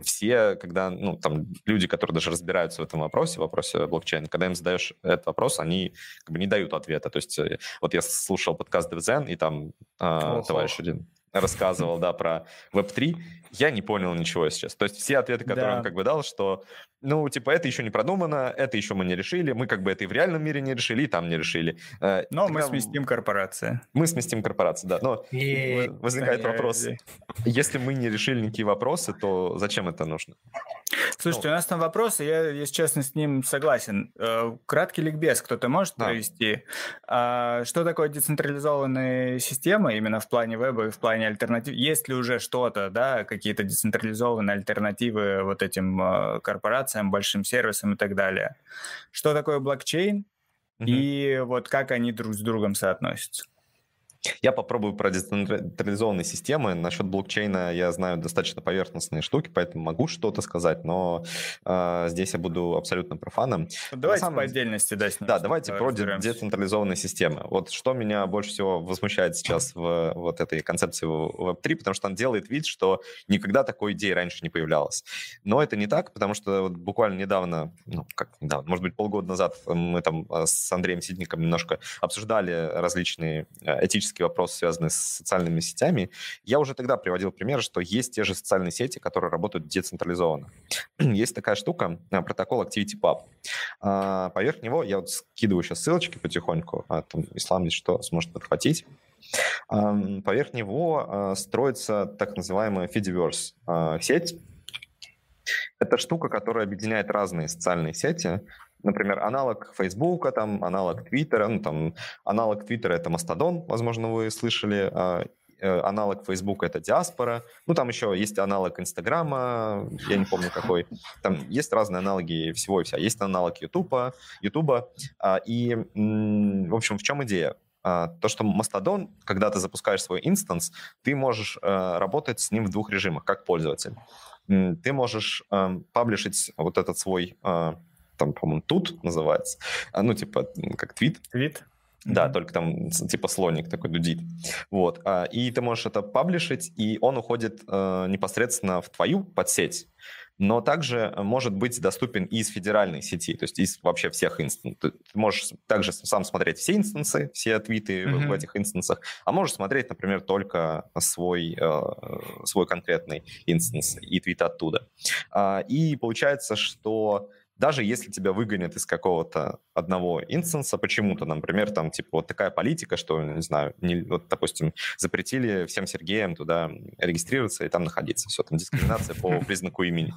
все, когда, ну, там, люди, которые даже разбираются в этом вопросе, в вопросе блокчейна, когда им задаешь этот вопрос, они как бы не дают ответа. То есть э, вот я слушал подкаст DevZen, и там э, товарищ один рассказывал, да, про Web3, я не понял ничего сейчас. То есть все ответы, которые да. он как бы дал, что, ну, типа, это еще не продумано, это еще мы не решили, мы как бы это и в реальном мире не решили, и там не решили. Э, Но Тогда... мы сместим корпорацию. Мы сместим корпорацию, да. Но и... возникает вопрос, если мы не решили никакие вопросы, то зачем это нужно? Слушайте, ну. у нас там вопросы, я, если честно, с ним согласен. Э, краткий ликбез кто-то может да. провести? А, что такое децентрализованная система именно в плане веба и в плане альтернатив? Есть ли уже что-то, да, какие-то децентрализованные альтернативы вот этим э, корпорациям, большим сервисам и так далее? Что такое блокчейн? угу. и вот как они друг с другом соотносятся. Я попробую про децентрализованные системы. Насчет блокчейна я знаю достаточно поверхностные штуки, поэтому могу что-то сказать, но э, здесь я буду абсолютно профаном. Давайте самом... по отдельности, да, Да, давайте про децентрализованные системы. Вот что меня больше всего возмущает сейчас в вот этой концепции Web3, потому что он делает вид, что никогда такой идеи раньше не появлялось. Но это не так, потому что вот буквально недавно, ну, как недавно, может быть, полгода назад мы там э, с Андреем Сидником немножко обсуждали различные э, этические этический вопрос, связанный с социальными сетями, я уже тогда приводил пример, что есть те же социальные сети, которые работают децентрализованно. [clears throat] есть такая штука, э, протокол ActivityPub. А, поверх него, я вот скидываю сейчас ссылочки потихоньку, а там Ислам здесь что сможет подхватить. Поверх него э, строится так называемая Fediverse сеть, это штука, которая объединяет разные социальные сети, например, аналог Фейсбука, там, аналог Твиттера, ну, там, аналог Твиттера — это Мастодон, возможно, вы слышали, а, э, аналог Фейсбука — это Диаспора, ну, там еще есть аналог Инстаграма, я не помню какой, там есть разные аналоги всего и вся, есть аналог Ютуба, Ютуба, и, в общем, в чем идея? А, то, что Мастодон, когда ты запускаешь свой инстанс, ты можешь э, работать с ним в двух режимах, как пользователь. Ты можешь эм, паблишить вот этот свой там, по-моему, тут называется, а, ну, типа, как твит. Твит? Да, mm-hmm. только там типа слоник такой дудит. Вот. А, и ты можешь это паблишить, и он уходит э, непосредственно в твою подсеть, но также может быть доступен и из федеральной сети, то есть из вообще всех инстансов. Ты можешь также сам смотреть все инстансы, все твиты mm-hmm. в, в этих инстансах, а можешь смотреть, например, только свой, э, свой конкретный инстанс и твит оттуда. А, и получается, что даже если тебя выгонят из какого-то одного инстанса почему-то, например, там, типа, вот такая политика, что, не знаю, не, вот, допустим, запретили всем Сергеям туда регистрироваться и там находиться, все, там дискриминация по [laughs] признаку имени,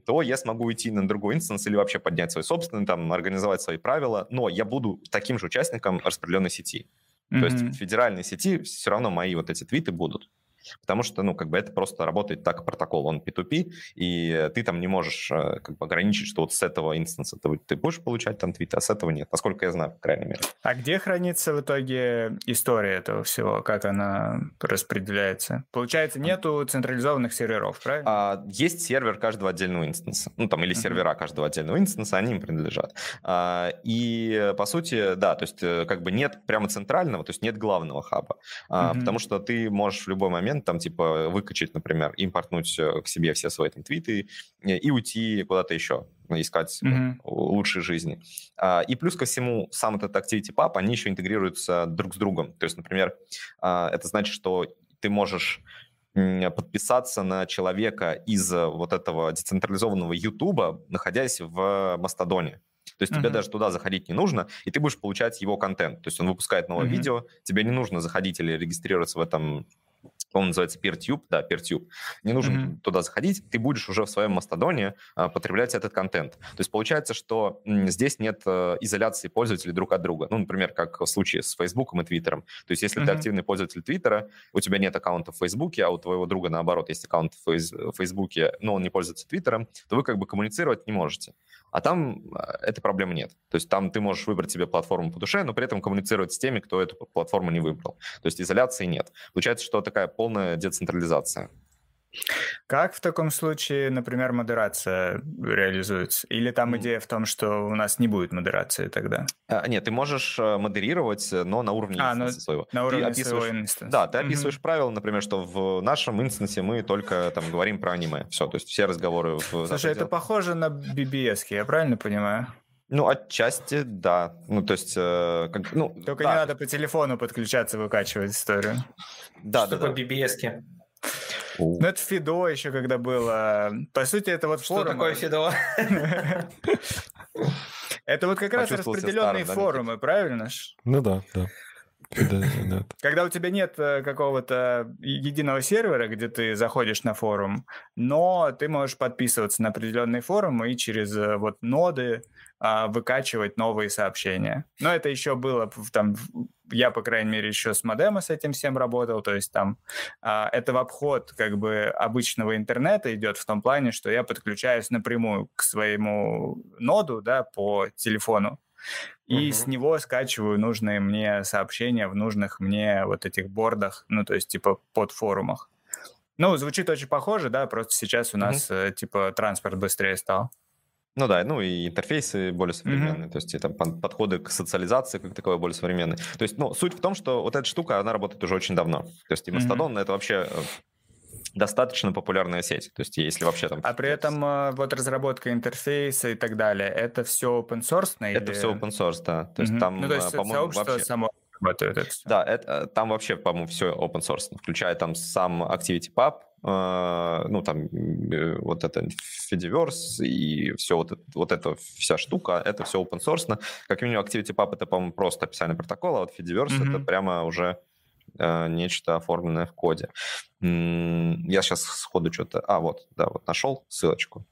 то я смогу уйти на другой инстанс или вообще поднять свой собственный, там, организовать свои правила, но я буду таким же участником распределенной сети. То есть в федеральной сети все равно мои вот эти твиты будут. Потому что, ну, как бы это просто работает так протокол, он P2P, и ты там не можешь э, как бы ограничить, что вот с этого инстанса ты, ты будешь получать там твиты, а с этого нет, насколько я знаю, по крайней мере. А где хранится в итоге история этого всего, как она распределяется? Получается, нету централизованных серверов, правильно? А, есть сервер каждого отдельного инстанса, ну, там, или uh-huh. сервера каждого отдельного инстанса, они им принадлежат. А, и, по сути, да, то есть, э, как бы нет прямо центрального, то есть нет главного хаба, а, uh-huh. потому что ты можешь в любой момент момент, там, типа, выкачать, например, импортнуть э, к себе все свои там твиты э, и уйти куда-то еще, искать mm-hmm. лучшей жизни. А, и плюс ко всему, сам этот Activity Pub, они еще интегрируются друг с другом. То есть, например, а, это значит, что ты можешь подписаться на человека из вот этого децентрализованного Ютуба, находясь в Мастодоне. То есть uh-huh. тебе даже туда заходить не нужно, и ты будешь получать его контент. То есть он выпускает новое uh-huh. видео, тебе не нужно заходить или регистрироваться в этом он называется PeerTube, да, PeerTube. Не нужно mm-hmm. туда заходить, ты будешь уже в своем Мастодоне а, потреблять этот контент. То есть получается, что здесь нет а, изоляции пользователей друг от друга. Ну, например, как в случае с Facebook и Твиттером. То есть если mm-hmm. ты активный пользователь Твиттера, у тебя нет аккаунта в Фейсбуке, а у твоего друга, наоборот, есть аккаунт в Фейсбуке, но он не пользуется Твиттером, то вы как бы коммуницировать не можете. А там а, этой проблемы нет. То есть там ты можешь выбрать себе платформу по душе, но при этом коммуницировать с теми, кто эту платформу не выбрал. То есть изоляции нет. Получается, что такая полная децентрализация. Как в таком случае, например, модерация реализуется? Или там идея в том, что у нас не будет модерации тогда? А, нет, ты можешь э, модерировать, но на уровне а, инстанса своего. На уровне своего инстанса. Да, ты описываешь mm-hmm. правила, например, что в нашем инстансе мы только там говорим про аниме. Все, то есть все разговоры... В Слушай, это похоже на BBS, я правильно понимаю? Ну, отчасти, да. Ну, то есть... Э, как, ну, Только да. не надо по телефону подключаться, выкачивать историю. Да, Что да, такое да. BBS-ки? Ну, это Фидо еще когда было. По сути, это вот. Что такое Фидо? [laughs] Это вот как раз распределенные форумы, правильно? Ну да, да. Когда у тебя нет э, какого-то единого сервера, где ты заходишь на форум, но ты можешь подписываться на определенные форумы и через э, вот ноды а, выкачивать новые сообщения. Но это еще было там я, по крайней мере, еще с модема с этим всем работал, то есть там а, это в обход как бы обычного интернета идет в том плане, что я подключаюсь напрямую к своему ноду, да, по телефону, и с него скачиваю нужные мне сообщения в нужных мне вот этих бордах, ну, то есть типа под форумах. Ну, звучит очень похоже, да, просто сейчас у нас mm-hmm. типа транспорт быстрее стал. Ну да, ну и интерфейсы более современные, mm-hmm. то есть и там подходы к социализации как таковой более современные. То есть, ну, суть в том, что вот эта штука, она работает уже очень давно. То есть и Mastodon mm-hmm. это вообще э, достаточно популярная сеть. То есть если вообще там... А при этом э, вот разработка интерфейса и так далее, это все open source? Это или... все open source, да. То есть mm-hmm. там, ну, то есть по-моему, вообще... само работает это все. Да, это, там вообще, по-моему, все open source, включая там сам ActivityPub, э, ну, там, э, вот это Fediverse и все вот, это, вот эта вся штука, это все open source. Как минимум, ActivityPub это, по-моему, просто описание протокола, а вот Fediverse mm-hmm. это прямо уже нечто оформленное в коде. Я сейчас сходу что-то... А, вот, да, вот нашел ссылочку.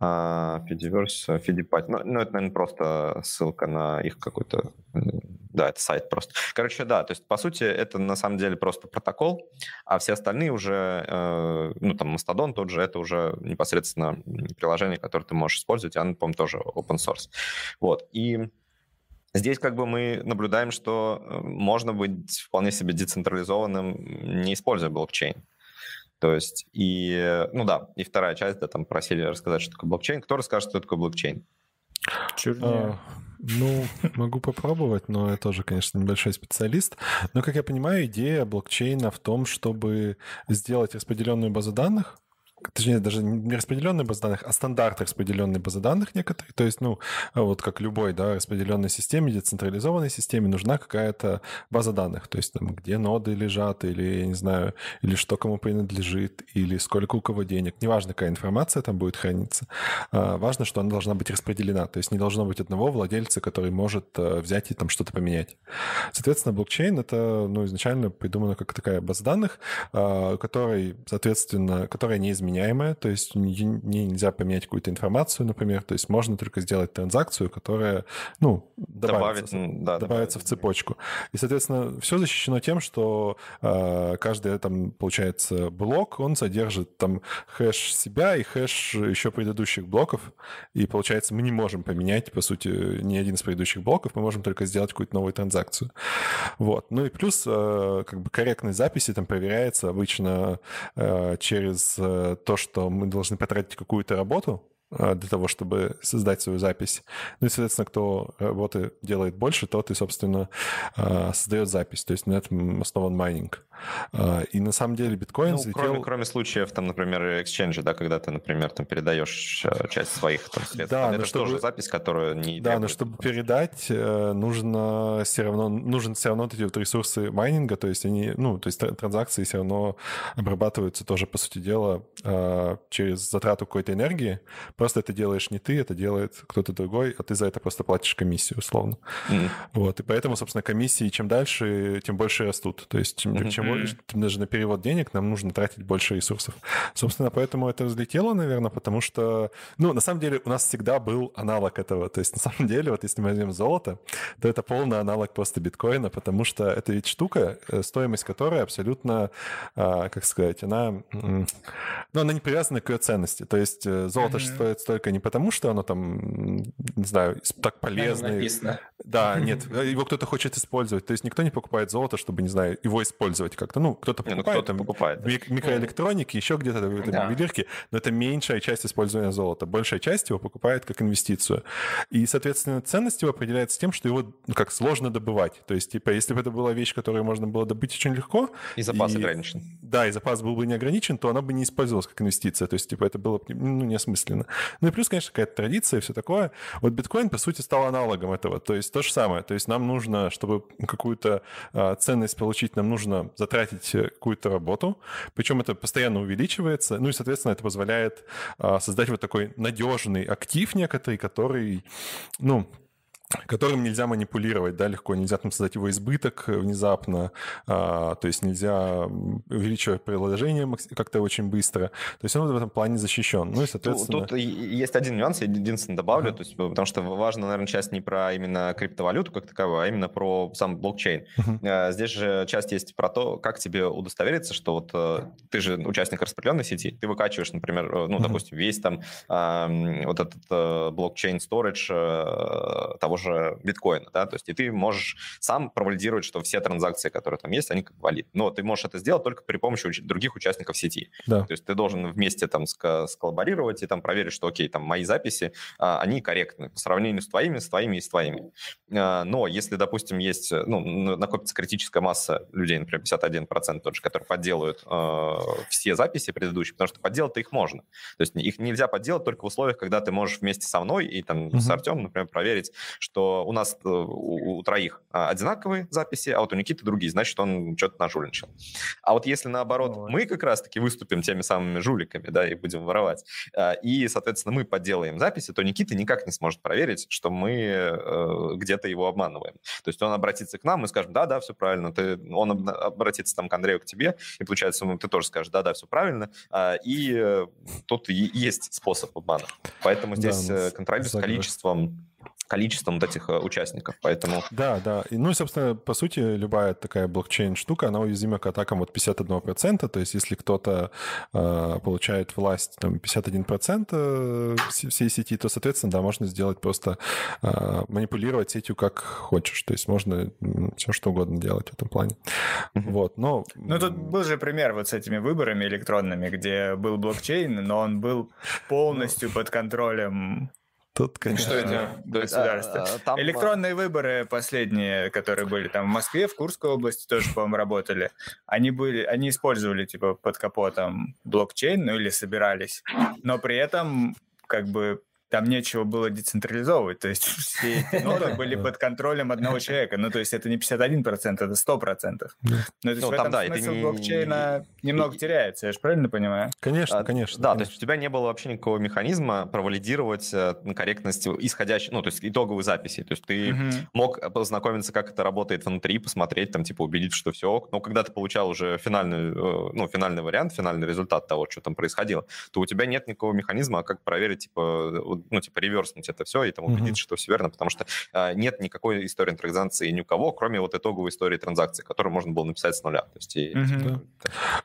Fediverse, Fedipat. Ну, ну, это, наверное, просто ссылка на их какой-то... Да, это сайт просто. Короче, да, то есть, по сути, это на самом деле просто протокол, а все остальные уже, э, ну, там, Mastodon тот же, это уже непосредственно приложение, которое ты можешь использовать, оно, по-моему, тоже open source. Вот, и Здесь как бы мы наблюдаем, что э, можно быть вполне себе децентрализованным, не используя блокчейн. То есть, и, ну да, и вторая часть, да, там просили рассказать, что такое блокчейн. Кто расскажет, что такое блокчейн? А, ну, могу попробовать, но я тоже, конечно, небольшой специалист. Но, как я понимаю, идея блокчейна в том, чтобы сделать распределенную базу данных, точнее, даже не распределенные базы данных, а стандарт распределенной базы данных некоторые. То есть, ну, вот как любой, да, распределенной системе, децентрализованной системе нужна какая-то база данных. То есть, там, где ноды лежат, или, я не знаю, или что кому принадлежит, или сколько у кого денег. Неважно, какая информация там будет храниться. А, важно, что она должна быть распределена. То есть, не должно быть одного владельца, который может э, взять и там что-то поменять. Соответственно, блокчейн — это, ну, изначально придумано как такая база данных, а, которой, соответственно, которая не изменяется меняемая, то есть не, нельзя поменять какую-то информацию, например, то есть можно только сделать транзакцию, которая, ну, добавится, Добавить, да, добавится в цепочку. И, соответственно, все защищено тем, что э, каждый там, получается, блок, он содержит там хэш себя и хэш еще предыдущих блоков, и, получается, мы не можем поменять, по сути, ни один из предыдущих блоков, мы можем только сделать какую-то новую транзакцию. Вот. Ну и плюс, э, как бы корректность записи там проверяется обычно э, через то, что мы должны потратить какую-то работу, для того, чтобы создать свою запись. Ну и, соответственно, кто работы делает больше, тот и, собственно, а, создает запись. То есть на этом основан майнинг. И на самом деле биткоин ну, взлетел... Кроме, кроме случаев, там, например, exchange, да, когда ты, например, там передаешь часть своих там, средств. Да, это чтобы... тоже запись, которая не Да, но чтобы передать, э, нужно все равно, нужен все равно эти вот ресурсы майнинга, то есть они, ну, то есть транзакции все равно обрабатываются тоже, по сути дела, через затрату какой-то энергии, Просто это делаешь не ты, это делает кто-то другой, а ты за это просто платишь комиссию, условно. Mm-hmm. Вот, и поэтому, собственно, комиссии чем дальше, тем больше растут. То есть чем, mm-hmm. чем даже на перевод денег нам нужно тратить больше ресурсов. Собственно, поэтому это взлетело, наверное, потому что, ну, на самом деле у нас всегда был аналог этого. То есть на самом деле, вот если мы возьмем золото, то это полный аналог просто биткоина, потому что это ведь штука, э, стоимость которой абсолютно, а, как сказать, она, ну, она не привязана к ее ценности. То есть э, золото mm-hmm. Стоит столько не потому, что оно там, не знаю, так полезно. Написано. Да, [laughs] нет, его кто-то хочет использовать. То есть никто не покупает золото, чтобы, не знаю, его использовать как-то. Ну, кто-то ну, покупает, ну, кто там покупает мик- микроэлектроники, еще где-то да. ювелирки, но это меньшая часть использования золота. Большая часть его покупает как инвестицию. И, соответственно, ценность его определяется тем, что его ну, как сложно добывать. То есть, типа, если бы это была вещь, которую можно было добыть очень легко... И запас и, ограничен. Да, и запас был бы не ограничен, то она бы не использовалась как инвестиция. То есть, типа, это было бы ну, неосмысленно. [laughs] Ну и плюс, конечно, какая-то традиция и все такое. Вот биткоин, по сути, стал аналогом этого. То есть то же самое. То есть нам нужно, чтобы какую-то а, ценность получить, нам нужно затратить э, какую-то работу. Причем это постоянно увеличивается. Ну и, соответственно, это позволяет а, создать вот такой надежный актив некоторый, который, ну, которым нельзя манипулировать, да, легко, нельзя там создать его избыток внезапно, а, то есть нельзя увеличивать приложение как-то очень быстро, то есть он в этом плане защищен. Ну и, соответственно... Тут, тут есть один нюанс, я единственное добавлю, uh-huh. то есть, потому что важно, наверное, часть не про именно криптовалюту как таковую, а именно про сам блокчейн. Uh-huh. Здесь же часть есть про то, как тебе удостовериться, что вот э, ты же участник распределенной сети, ты выкачиваешь, например, э, ну, uh-huh. допустим, весь там вот этот э, блокчейн storage того же же биткоина, да, то есть и ты можешь сам провалидировать, что все транзакции, которые там есть, они как валид. Но ты можешь это сделать только при помощи уч- других участников сети. Да. То есть ты должен вместе там сколлаборировать и там проверить, что, окей, там мои записи, а, они корректны по сравнению с твоими, с твоими и с твоими. А, но если, допустим, есть, ну, накопится критическая масса людей, например, 51% тот же, которые подделают э, все записи предыдущие, потому что подделать их можно. То есть их нельзя подделать только в условиях, когда ты можешь вместе со мной и там mm-hmm. с Артемом, например, проверить, что у нас э, у, у троих одинаковые записи, а вот у Никиты другие, значит, он что-то нажульничал. А вот если наоборот, oh. мы как раз-таки выступим теми самыми жуликами, да, и будем воровать, э, и, соответственно, мы подделаем записи, то Никита никак не сможет проверить, что мы э, где-то его обманываем. То есть он обратится к нам, мы скажем, да, да, все правильно. Ты, он обратится там к Андрею, к тебе, и получается, ты тоже скажешь, да, да, все правильно. А, и э, тут есть способ обмана. Поэтому здесь да, контролируется количеством количеством вот этих э, участников, поэтому... Да, да. И, ну и, собственно, по сути, любая такая блокчейн-штука, она уязвима к атакам вот 51%, то есть если кто-то э, получает власть там 51% э, всей сети, то, соответственно, да, можно сделать просто э, манипулировать сетью как хочешь, то есть можно все что угодно делать в этом плане. Вот, но... Ну, тут был же пример вот с этими выборами электронными, где был блокчейн, но он был полностью под контролем Тут, конечно. Что это государство? А, там... Электронные выборы последние, которые были там в Москве, в Курской области тоже, по-моему, работали. Они были, они использовали типа под капотом блокчейн, ну или собирались, но при этом как бы там нечего было децентрализовывать, то есть [laughs] все эти ноды были под контролем одного человека, ну то есть это не 51%, это 100%. Ну то есть ну, в этом да, смысл блокчейна немного теряется, я же правильно понимаю? Конечно, а, конечно. Да, конечно. то есть у тебя не было вообще никакого механизма провалидировать э, корректность исходящей, ну то есть итоговой записи, то есть ты угу. мог познакомиться, как это работает внутри, посмотреть, там типа убедиться, что все, но когда ты получал уже финальный, э, ну финальный вариант, финальный результат того, что там происходило, то у тебя нет никакого механизма, как проверить, типа, ну, типа, реверснуть это все и там убедиться, mm-hmm. что все верно, потому что а, нет никакой истории транзакции ни у кого, кроме вот итоговой истории транзакции, которую можно было написать с нуля. То есть, и, mm-hmm. да.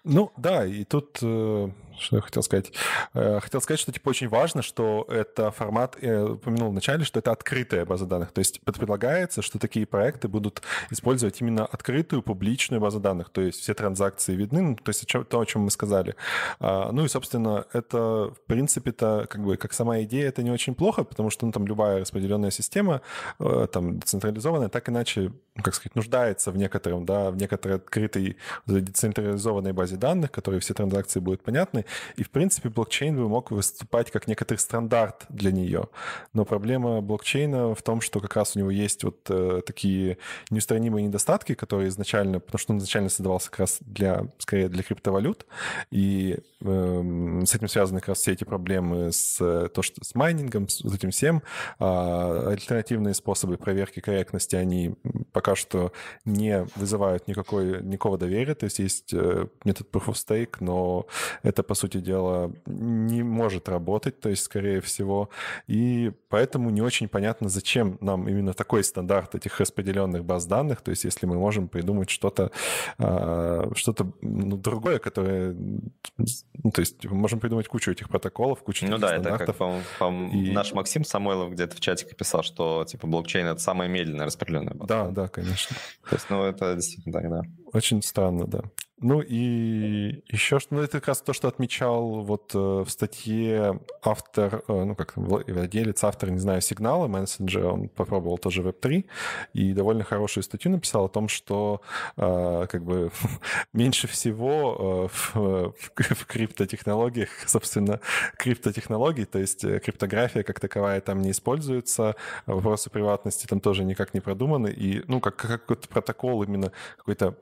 Ну, да, и тут э, что я хотел сказать? Э, хотел сказать, что типа очень важно, что это формат, я упомянул вначале, что это открытая база данных. То есть предполагается, что такие проекты будут использовать именно открытую публичную базу данных. То есть все транзакции видны, ну, то есть то, о чем мы сказали. А, ну и, собственно, это, в принципе-то, как бы, как сама идея, это не очень плохо, потому что, ну, там любая распределенная система, э, там, децентрализованная, так иначе, как сказать, нуждается в некотором, да, в некоторой открытой децентрализованной базе данных, которые все транзакции будут понятны, и, в принципе, блокчейн бы мог выступать как некоторый стандарт для нее. Но проблема блокчейна в том, что как раз у него есть вот э, такие неустранимые недостатки, которые изначально, потому что он изначально создавался как раз для, скорее, для криптовалют, и э, с этим связаны как раз все эти проблемы с, то, что, с майнингом, с вот этим всем. А альтернативные способы проверки корректности, они пока что не вызывают никакой, никакого доверия, то есть есть э, метод Proof of Stake, но это, по сути дела, не может работать, то есть, скорее всего. И поэтому не очень понятно, зачем нам именно такой стандарт этих распределенных баз данных, то есть, если мы можем придумать что-то а, что-то ну, другое, которое... Ну, то есть, мы можем придумать кучу этих протоколов, кучу Ну да, это как, по по и... наш Максим Самойлов где-то в чатике писал, что, типа, блокчейн — это самая медленная распределенная база. Да, да, конечно. То есть, ну, это действительно так, да. Очень странно, да. Ну и еще что, ну это как раз то, что отмечал вот э, в статье автор, э, ну как владелец, автор, не знаю, сигнала мессенджера, он попробовал тоже Web3 и довольно хорошую статью написал о том, что э, как бы [laughs] меньше всего в, в криптотехнологиях, [laughs] собственно, криптотехнологий, то есть криптография как таковая там не используется, вопросы приватности там тоже никак не продуманы, и ну как, как какой-то протокол именно какой-то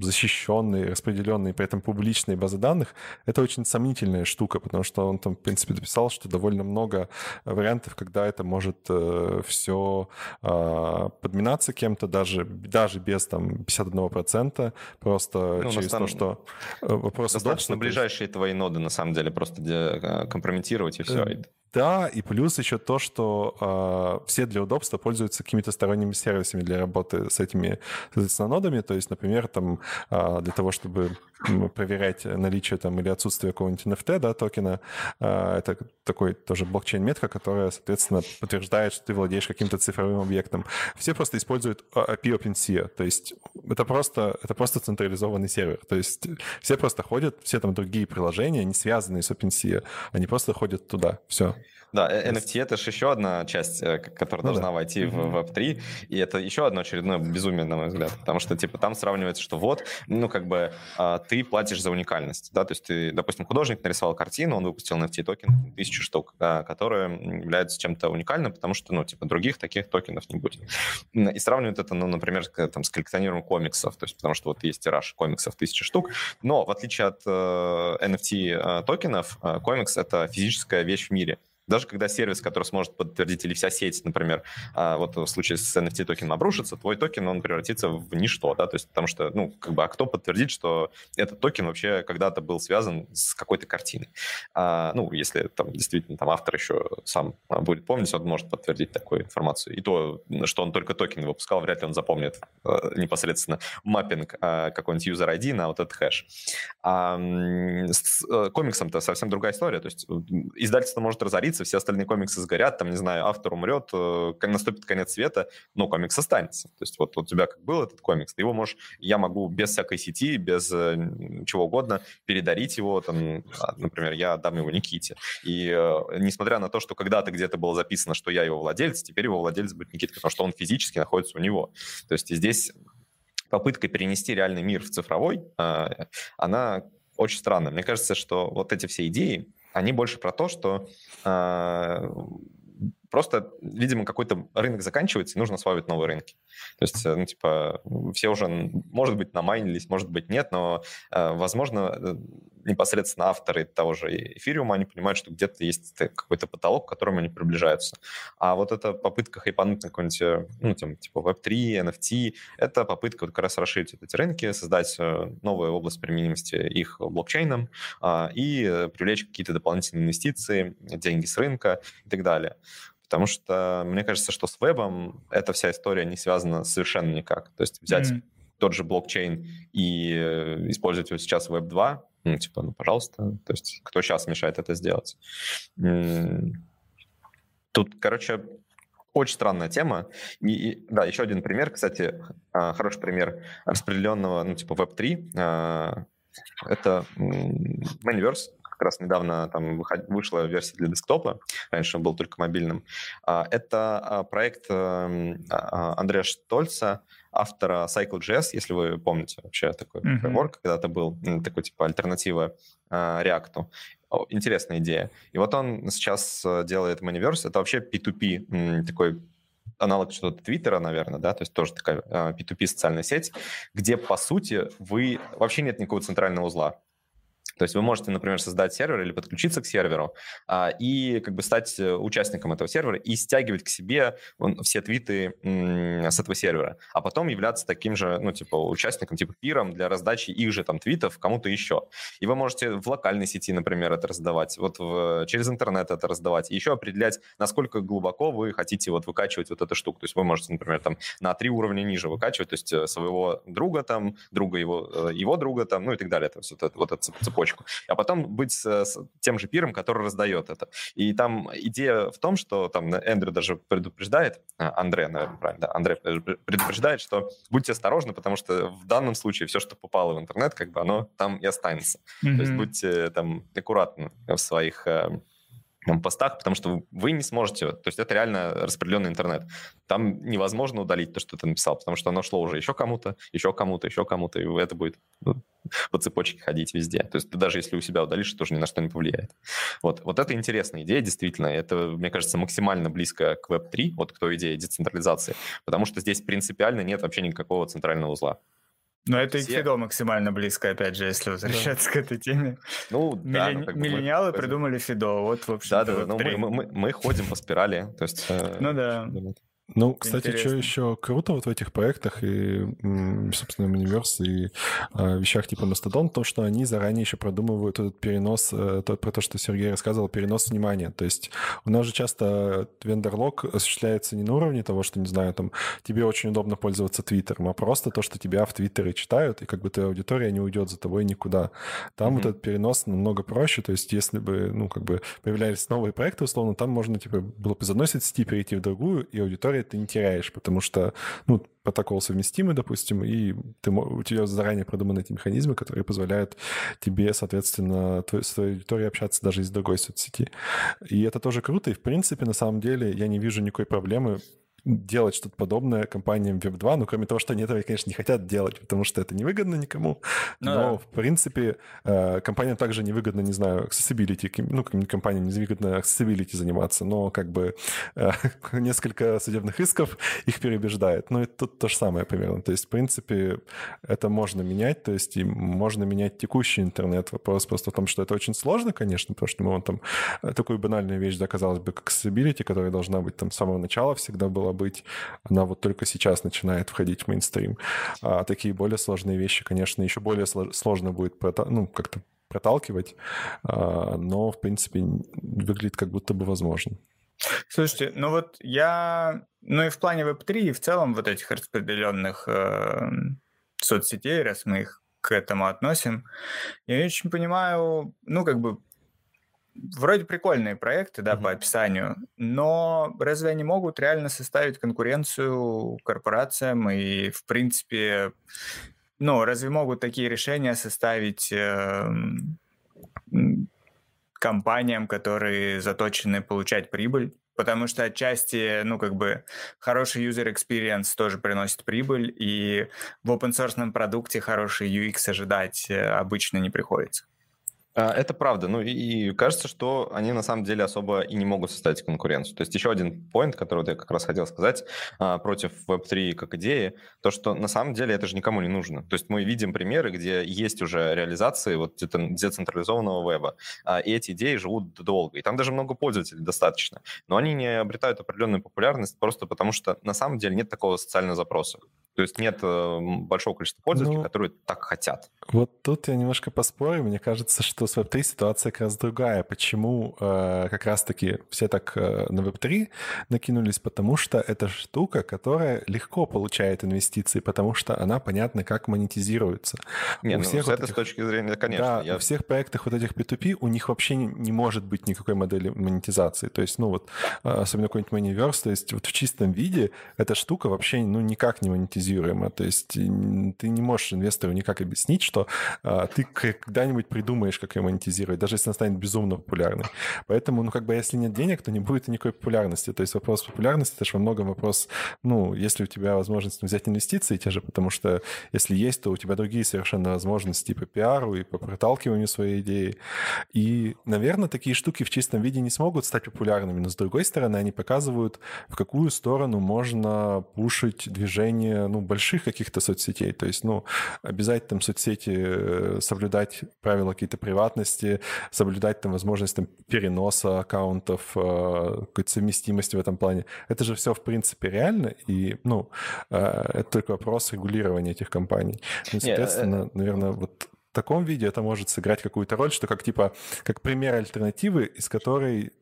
защищенные, распределенные, при этом публичные базы данных, это очень сомнительная штука, потому что он там, в принципе, дописал, что довольно много вариантов, когда это может э, все э, подминаться кем-то, даже, даже без там 51%, просто ну, через то, что э, вопрос Достаточно удобства, ближайшие твои ноды, на самом деле, просто э, компрометировать и все. Да, и плюс еще то, что э, все для удобства пользуются какими-то сторонними сервисами для работы с этими, соответственно, нодами. То есть, например, там э, для того, чтобы проверять наличие там или отсутствие какого-нибудь NFT, да, токена. А, это такой тоже блокчейн-метка, которая, соответственно, подтверждает, что ты владеешь каким-то цифровым объектом. Все просто используют API OpenSea, то есть это просто, это просто централизованный сервер. То есть все просто ходят, все там другие приложения, не связанные с OpenSea, они просто ходят туда. Все. Да, э, NFT это же еще одна часть, э, которая ну, должна да. войти в Web3, и это еще одно очередное безумие, на мой взгляд, потому что, типа, там сравнивается, что вот, ну, как бы, а, ты платишь за уникальность, да, то есть ты, допустим, художник нарисовал картину, он выпустил NFT токен, тысячу штук, да, которые являются чем-то уникальным, потому что, ну, типа, других таких токенов не будет. И сравнивают это, ну, например, там, с коллекционированием комиксов, то есть потому что вот есть тираж комиксов тысячи штук, но в отличие от э, NFT э, токенов, э, комикс — это физическая вещь в мире, даже когда сервис, который сможет подтвердить, или вся сеть, например, а, вот в случае с NFT токеном обрушится, твой токен, он превратится в ничто, да, то есть потому что, ну, как бы, а кто подтвердит, что этот токен вообще когда-то был связан с какой-то картиной? А, ну, если там действительно там автор еще сам а, будет помнить, он может подтвердить такую информацию. И то, что он только токен выпускал, вряд ли он запомнит а, непосредственно mapping какой-нибудь user ID на вот этот хэш. А, с а, комиксом-то совсем другая история, то есть издательство может разориться, все остальные комиксы сгорят, там, не знаю, автор умрет, э, наступит конец света, но комикс останется. То есть вот, у тебя как был этот комикс, ты его можешь, я могу без всякой сети, без э, чего угодно передарить его, там, а, например, я отдам его Никите. И э, несмотря на то, что когда-то где-то было записано, что я его владелец, теперь его владелец будет Никита, потому что он физически находится у него. То есть здесь попытка перенести реальный мир в цифровой, она очень странная. Мне кажется, что вот эти все идеи, они больше про то, что э, просто, видимо, какой-то рынок заканчивается, и нужно осваивать новые рынки. То есть, э, ну, типа, все уже, может быть, намайнились, может быть, нет, но, э, возможно, э, непосредственно авторы того же эфириума, они понимают, что где-то есть какой-то потолок, к которому они приближаются. А вот эта попытка хайпануть на какой-нибудь, ну, там, типа Web3, NFT, это попытка вот как раз расширить вот эти рынки, создать новую область применимости их блокчейном а, и привлечь какие-то дополнительные инвестиции, деньги с рынка и так далее. Потому что мне кажется, что с вебом эта вся история не связана совершенно никак. То есть взять mm-hmm. тот же блокчейн и использовать его сейчас в Web 2, ну, типа, ну, пожалуйста. То есть кто сейчас мешает это сделать? Тут, короче, очень странная тема. И, и да, еще один пример, кстати, а, хороший пример распределенного, ну, типа Web3. А, это Maniverse, как раз недавно там вышла версия для десктопа, раньше он был только мобильным. А, это проект эм, Андрея Штольца, автора Cycle.js, если вы помните вообще такой mm-hmm. фреймворк, когда-то был такой типа альтернатива React. Интересная идея. И вот он сейчас э, делает Maniverse. Это вообще P2P такой аналог что-то Твиттера, наверное, да, то есть тоже такая P2P социальная сеть, где, по сути, вы... Вообще нет никакого центрального узла. То есть вы можете, например, создать сервер или подключиться к серверу а, и как бы стать э, участником этого сервера и стягивать к себе все твиты с этого сервера, а потом являться таким же, ну, типа, участником, типа, пиром для раздачи их же там твитов кому-то еще. И вы можете в локальной сети, например, это раздавать, вот в, через интернет это раздавать, и еще определять, насколько глубоко вы хотите вот выкачивать вот эту штуку. То есть вы можете, например, там на три уровня ниже выкачивать, то есть э, своего друга там, друга его, э, его друга там, ну и так далее. То есть вот, это, вот эта цепочка цепочку, а потом быть с, с тем же пиром, который раздает это. И там идея в том, что там Эндрю даже предупреждает, а, Андре, наверное, правильно, да, Андре предупреждает, что будьте осторожны, потому что в данном случае все, что попало в интернет, как бы оно там и останется. Mm-hmm. То есть будьте там аккуратны в своих э, постах, потому что вы не сможете, то есть это реально распределенный интернет. Там невозможно удалить то, что ты написал, потому что оно шло уже еще кому-то, еще кому-то, еще кому-то, и это будет ну, [laughs] по цепочке ходить везде. То есть ты даже если у себя удалишь, тоже ни на что не повлияет. Вот, вот это интересная идея, действительно. Это, мне кажется, максимально близко к Web3, вот к той идее децентрализации, потому что здесь принципиально нет вообще никакого центрального узла. Но это Все... и к Фидо максимально близко, опять же, если возвращаться да. к этой теме. Ну, Миллен... да, ну, как бы Миллениалы мы... придумали Фидо, вот, в общем Да, да, да, ну, мы, мы, мы ходим по спирали, то есть... Э, ну да. Ну, кстати, Интересно. что еще круто вот в этих проектах и, собственно, Universe и а, вещах типа Mastodon, то, что они заранее еще продумывают этот перенос, э, то, про то, что Сергей рассказывал, перенос внимания. То есть у нас же часто вендор-лог осуществляется не на уровне того, что, не знаю, там, тебе очень удобно пользоваться Твиттером, а просто то, что тебя в Твиттере читают, и как бы твоя аудитория не уйдет за тобой никуда. Там mm-hmm. вот этот перенос намного проще, то есть если бы, ну, как бы появлялись новые проекты, условно, там можно, типа, было бы из одной сети перейти в другую, и аудитория ты не теряешь, потому что, ну, протокол совместимый, допустим, и ты, у тебя заранее продуманы эти механизмы, которые позволяют тебе, соответственно, твой, с твоей аудиторией общаться даже из другой соцсети. И это тоже круто, и, в принципе, на самом деле, я не вижу никакой проблемы делать что-то подобное компаниям Web2, ну, кроме того, что они этого, конечно, не хотят делать, потому что это невыгодно никому. Ну, Но, да. в принципе, э, компаниям также невыгодно, не знаю, accessibility, ну, компаниям невыгодно accessibility заниматься, но как бы э, [laughs] несколько судебных исков их переубеждает. Ну, и тут то же самое примерно. То есть, в принципе, это можно менять, то есть и можно менять текущий интернет. Вопрос просто в том, что это очень сложно, конечно, потому что мы вон там э, такую банальную вещь, да, казалось бы, как accessibility, которая должна быть там с самого начала всегда была могла быть, она вот только сейчас начинает входить в мейнстрим. А такие более сложные вещи, конечно, еще более сложно будет ну, как-то проталкивать, а, но, в принципе, выглядит как будто бы возможно. Слушайте, ну вот я, ну и в плане Web3, и в целом вот этих распределенных э, соцсетей, раз мы их к этому относим, я очень понимаю, ну как бы вроде прикольные проекты, да, mm-hmm. по описанию, но разве они могут реально составить конкуренцию корпорациям и, в принципе, ну, разве могут такие решения составить э, компаниям, которые заточены получать прибыль? Потому что отчасти, ну, как бы, хороший user experience тоже приносит прибыль, и в open source продукте хороший UX ожидать э, обычно не приходится. А, это правда. Ну и кажется, что они на самом деле особо и не могут составить конкуренцию. То есть еще один поинт, который вот я как раз хотел сказать а, против Web3 как идеи, то, что на самом деле это же никому не нужно. То есть мы видим примеры, где есть уже реализации вот децентрализованного веба, а, и эти идеи живут долго. И там даже много пользователей достаточно. Но они не обретают определенную популярность просто потому, что на самом деле нет такого социального запроса. То есть нет э, большого количества пользователей, ну, которые так хотят. Вот тут я немножко поспорю. Мне кажется, что с Web3 ситуация как раз другая. Почему э, как раз-таки все так э, на Web3 накинулись? Потому что это штука, которая легко получает инвестиции, потому что она понятно, как монетизируется. Не, у ну, всех с вот этой этих, точки зрения, конечно. Да, я... у всех проектах вот этих P2P у них вообще не, не может быть никакой модели монетизации. То есть, ну вот, э, особенно какой-нибудь Moneyverse, то есть вот в чистом виде эта штука вообще ну никак не монетизируется монетизируемо. То есть ты не можешь инвестору никак объяснить, что а, ты когда-нибудь придумаешь, как ее монетизировать, даже если она станет безумно популярной. Поэтому, ну, как бы, если нет денег, то не будет никакой популярности. То есть вопрос популярности, это же во многом вопрос, ну, если у тебя возможность взять инвестиции те же, потому что если есть, то у тебя другие совершенно возможности и по пиару, и по проталкиванию своей идеи. И, наверное, такие штуки в чистом виде не смогут стать популярными, но, с другой стороны, они показывают, в какую сторону можно пушить движение, ну, больших каких-то соцсетей. То есть, ну, обязательно там соцсети э, соблюдать правила какие-то приватности, соблюдать там возможность там переноса аккаунтов, э, какой-то совместимости в этом плане. Это же все, в принципе, реально, и, ну, э, это только вопрос регулирования этих компаний. Ну, соответственно, yeah, наверное, вот в таком виде это может сыграть какую-то роль, что как типа как пример альтернативы, из которой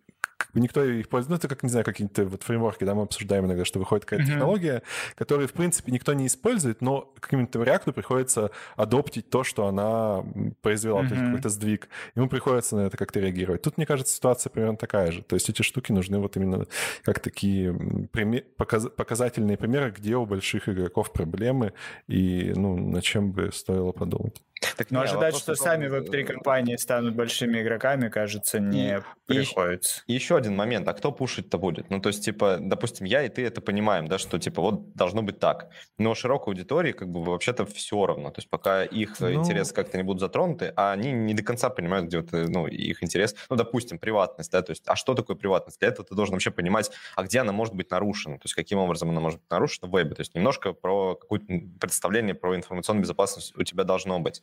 никто их пользуется. Ну, это как, не знаю, какие-то вот фреймворки, да, мы обсуждаем иногда, что выходит какая-то mm-hmm. технология, которую, в принципе, никто не использует, но каким-то реактору приходится адоптить то, что она произвела, mm-hmm. то есть какой-то сдвиг. Ему приходится на это как-то реагировать. Тут, мне кажется, ситуация примерно такая же. То есть эти штуки нужны вот именно как такие пример, показ, показательные примеры, где у больших игроков проблемы и, ну, над чем бы стоило подумать. Так Но ожидать, что сами веб-3 компании станут большими игроками, кажется, не и, приходится. И, и еще один момент, а кто пушить-то будет? Ну, то есть, типа, допустим, я и ты это понимаем, да, что, типа, вот должно быть так. Но широкой аудитории, как бы, вообще-то все равно. То есть, пока их ну... интересы как-то не будут затронуты, а они не до конца понимают, где вот, ну, их интерес. Ну, допустим, приватность, да, то есть, а что такое приватность? Для этого ты должен вообще понимать, а где она может быть нарушена, то есть, каким образом она может быть нарушена в вебе. То есть, немножко про какое-то представление про информационную безопасность у тебя должно быть.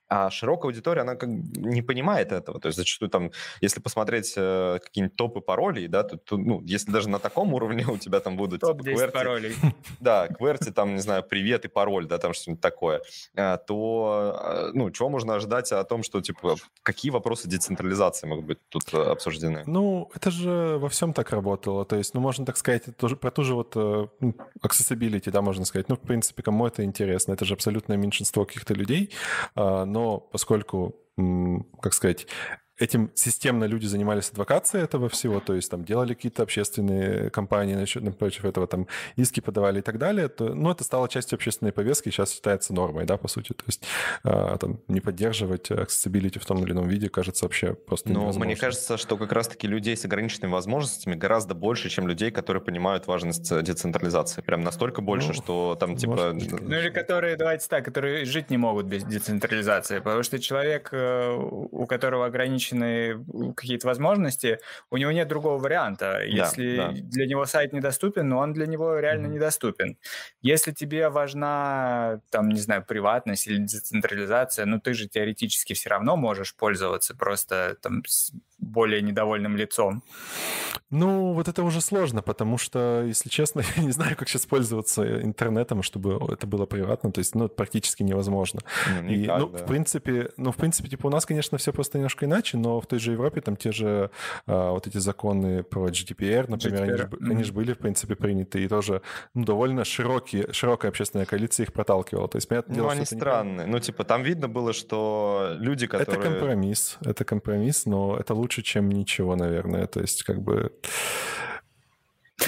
А широкая аудитория, она как не понимает этого. То есть зачастую там, если посмотреть э, какие-нибудь топы паролей, да, то, то, ну, если даже на таком уровне [laughs] у тебя там будут... Топ-10 типа, паролей. [laughs] Да, QWERTY, там, не знаю, привет и пароль, да, там что-нибудь такое, а, то, а, ну, чего можно ожидать о том, что, типа, какие вопросы децентрализации могут быть тут э, обсуждены? Ну, это же во всем так работало. То есть, ну, можно так сказать, тоже, про ту же вот э, ну, accessibility, да, можно сказать. Ну, в принципе, кому это интересно? Это же абсолютное меньшинство каких-то людей, а, но поскольку как сказать, этим системно люди занимались адвокацией этого всего, то есть там делали какие-то общественные кампании насчет, напротив этого, там иски подавали и так далее, то, ну, это стало частью общественной повестки, сейчас считается нормой, да, по сути, то есть а, там не поддерживать accessibility в том или ином виде кажется вообще просто Но невозможно. мне кажется, что как раз-таки людей с ограниченными возможностями гораздо больше, чем людей, которые понимают важность э, децентрализации. Прям настолько больше, ну, что там типа... Ну или которые, давайте так, которые жить не могут без децентрализации, потому что человек, э, у которого ограничен ограничены какие-то возможности, у него нет другого варианта. Если да, да. для него сайт недоступен, но он для него реально mm-hmm. недоступен. Если тебе важна, там, не знаю, приватность или децентрализация, ну ты же теоретически все равно можешь пользоваться просто там с более недовольным лицом. Ну, вот это уже сложно, потому что, если честно, [laughs] я не знаю, как сейчас пользоваться интернетом, чтобы это было приватно, то есть, ну, практически невозможно. Ну, никак, И, ну, да. в принципе, ну, в принципе, типа, у нас, конечно, все просто немножко иначе, но в той же Европе там те же а, вот эти законы про GDPR, например, GDPR. Они, же, mm-hmm. они же были, в принципе, приняты, и тоже ну, довольно широкие, широкая общественная коалиция их проталкивала. То есть, понятное ну, дело, они странные. Не... Ну, типа, там видно было, что люди, которые... Это компромисс, это компромисс, но это лучше, чем ничего, наверное. То есть, как бы...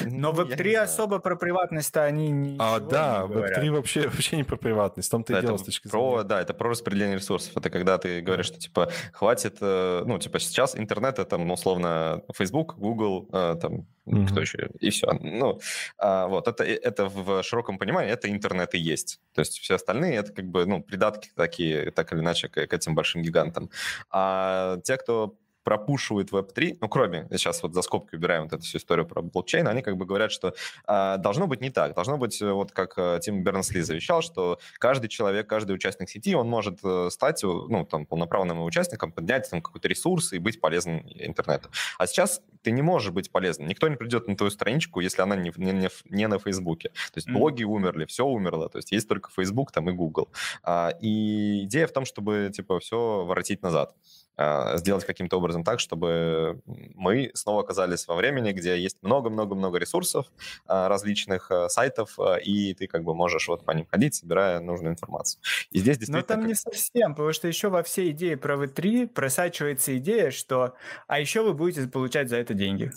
Но Web3 особо про приватность-то они не А, да, Web3 вообще, [laughs] вообще не про приватность. В том-то да, и дело с точки про, зрения. Да, это про распределение ресурсов. Это когда ты говоришь, что, типа, хватит, э, ну, типа, сейчас интернет, это, там, условно, Facebook, Google, э, там, mm-hmm. кто еще, и все. Ну, а, вот, это, это в широком понимании, это интернет и есть. То есть все остальные, это как бы, ну, придатки такие, так или иначе, к, к этим большим гигантам. А те, кто пропушивают Web3, ну, кроме, сейчас вот за скобки убираем вот эту всю историю про блокчейн, они как бы говорят, что э, должно быть не так. Должно быть, э, вот как э, Тим Бернсли завещал, что каждый человек, каждый участник сети, он может э, стать, ну, там, полноправным участником, поднять там какой-то ресурс и быть полезным интернету. А сейчас ты не можешь быть полезным. Никто не придет на твою страничку, если она не, не, не на Фейсбуке. То есть mm-hmm. блоги умерли, все умерло. То есть есть только Facebook там и Google. А, и идея в том, чтобы, типа, все воротить назад. А, сделать каким-то образом так, чтобы мы снова оказались во времени, где есть много-много-много ресурсов а, различных а, сайтов, и ты как бы можешь вот по ним ходить, собирая нужную информацию. И здесь действительно... Но там как... не совсем, потому что еще во всей идее про V3 просачивается идея, что а еще вы будете получать за это деньги.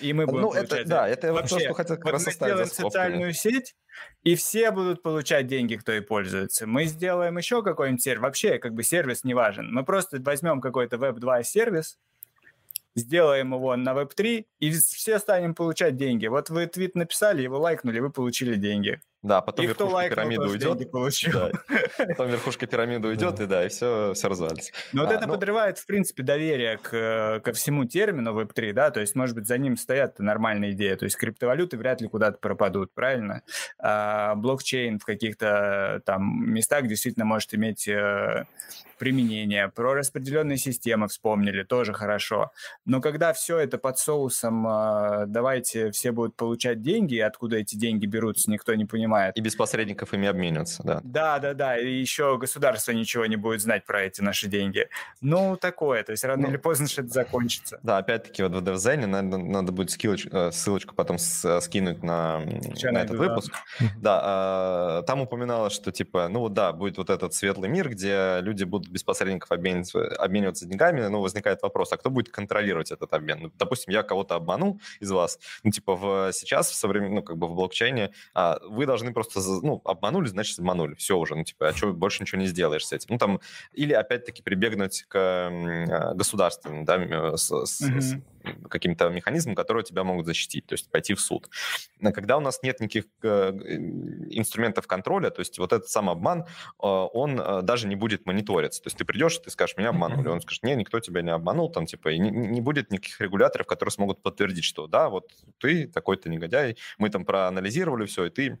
И мы будем ну, это, Да, это Вообще, то, что хотел как вот раз мы социальную сеть, и все будут получать деньги, кто и пользуется. Мы сделаем еще какой-нибудь сервис. Вообще, как бы сервис не важен. Мы просто возьмем какой-то Web2 сервис, сделаем его на Web3, и все станем получать деньги. Вот вы твит написали, его лайкнули, вы получили деньги. Да, потом и верхушка пирамиды уйдет. Да, [laughs] потом верхушка пирамиды уйдет, и да, и все, все развалится. Но а, вот это ну... подрывает, в принципе, доверие к, ко всему термину Web3, да, то есть, может быть, за ним стоят нормальные идеи, то есть криптовалюты вряд ли куда-то пропадут, правильно? А блокчейн в каких-то там местах действительно может иметь э, применение, про распределенные системы вспомнили, тоже хорошо. Но когда все это под соусом э, «давайте все будут получать деньги», откуда эти деньги берутся, никто не понимает. И без посредников ими обмениваться, да. Да, да, да, и еще государство ничего не будет знать про эти наши деньги. Ну, такое, то есть рано ну, или поздно что это закончится. Да, опять-таки вот в DevZen надо, надо будет скилоч, э, ссылочку потом с, скинуть на, на этот выпуск. Да, э, там упоминалось, что типа, ну вот да, будет вот этот светлый мир, где люди будут без посредников обмениваться, обмениваться деньгами, ну, возникает вопрос, а кто будет контролировать этот обмен? Ну, допустим, я кого-то обманул из вас, ну, типа, в, сейчас, в современном, ну, как бы в блокчейне, а, вы должны просто, ну, обманули, значит, обманули, все уже, ну, типа, а что, больше ничего не сделаешь с этим? Ну, там, или, опять-таки, прибегнуть к э, государственным, да, с, mm-hmm. с каким-то механизмом, который тебя могут защитить, то есть пойти в суд. Но когда у нас нет никаких э, инструментов контроля, то есть вот этот сам обман, э, он даже не будет мониториться. То есть ты придешь, ты скажешь, меня обманули. Он скажет, не, никто тебя не обманул, там, типа, и не, не будет никаких регуляторов, которые смогут подтвердить, что да, вот ты такой-то негодяй, мы там проанализировали все, и ты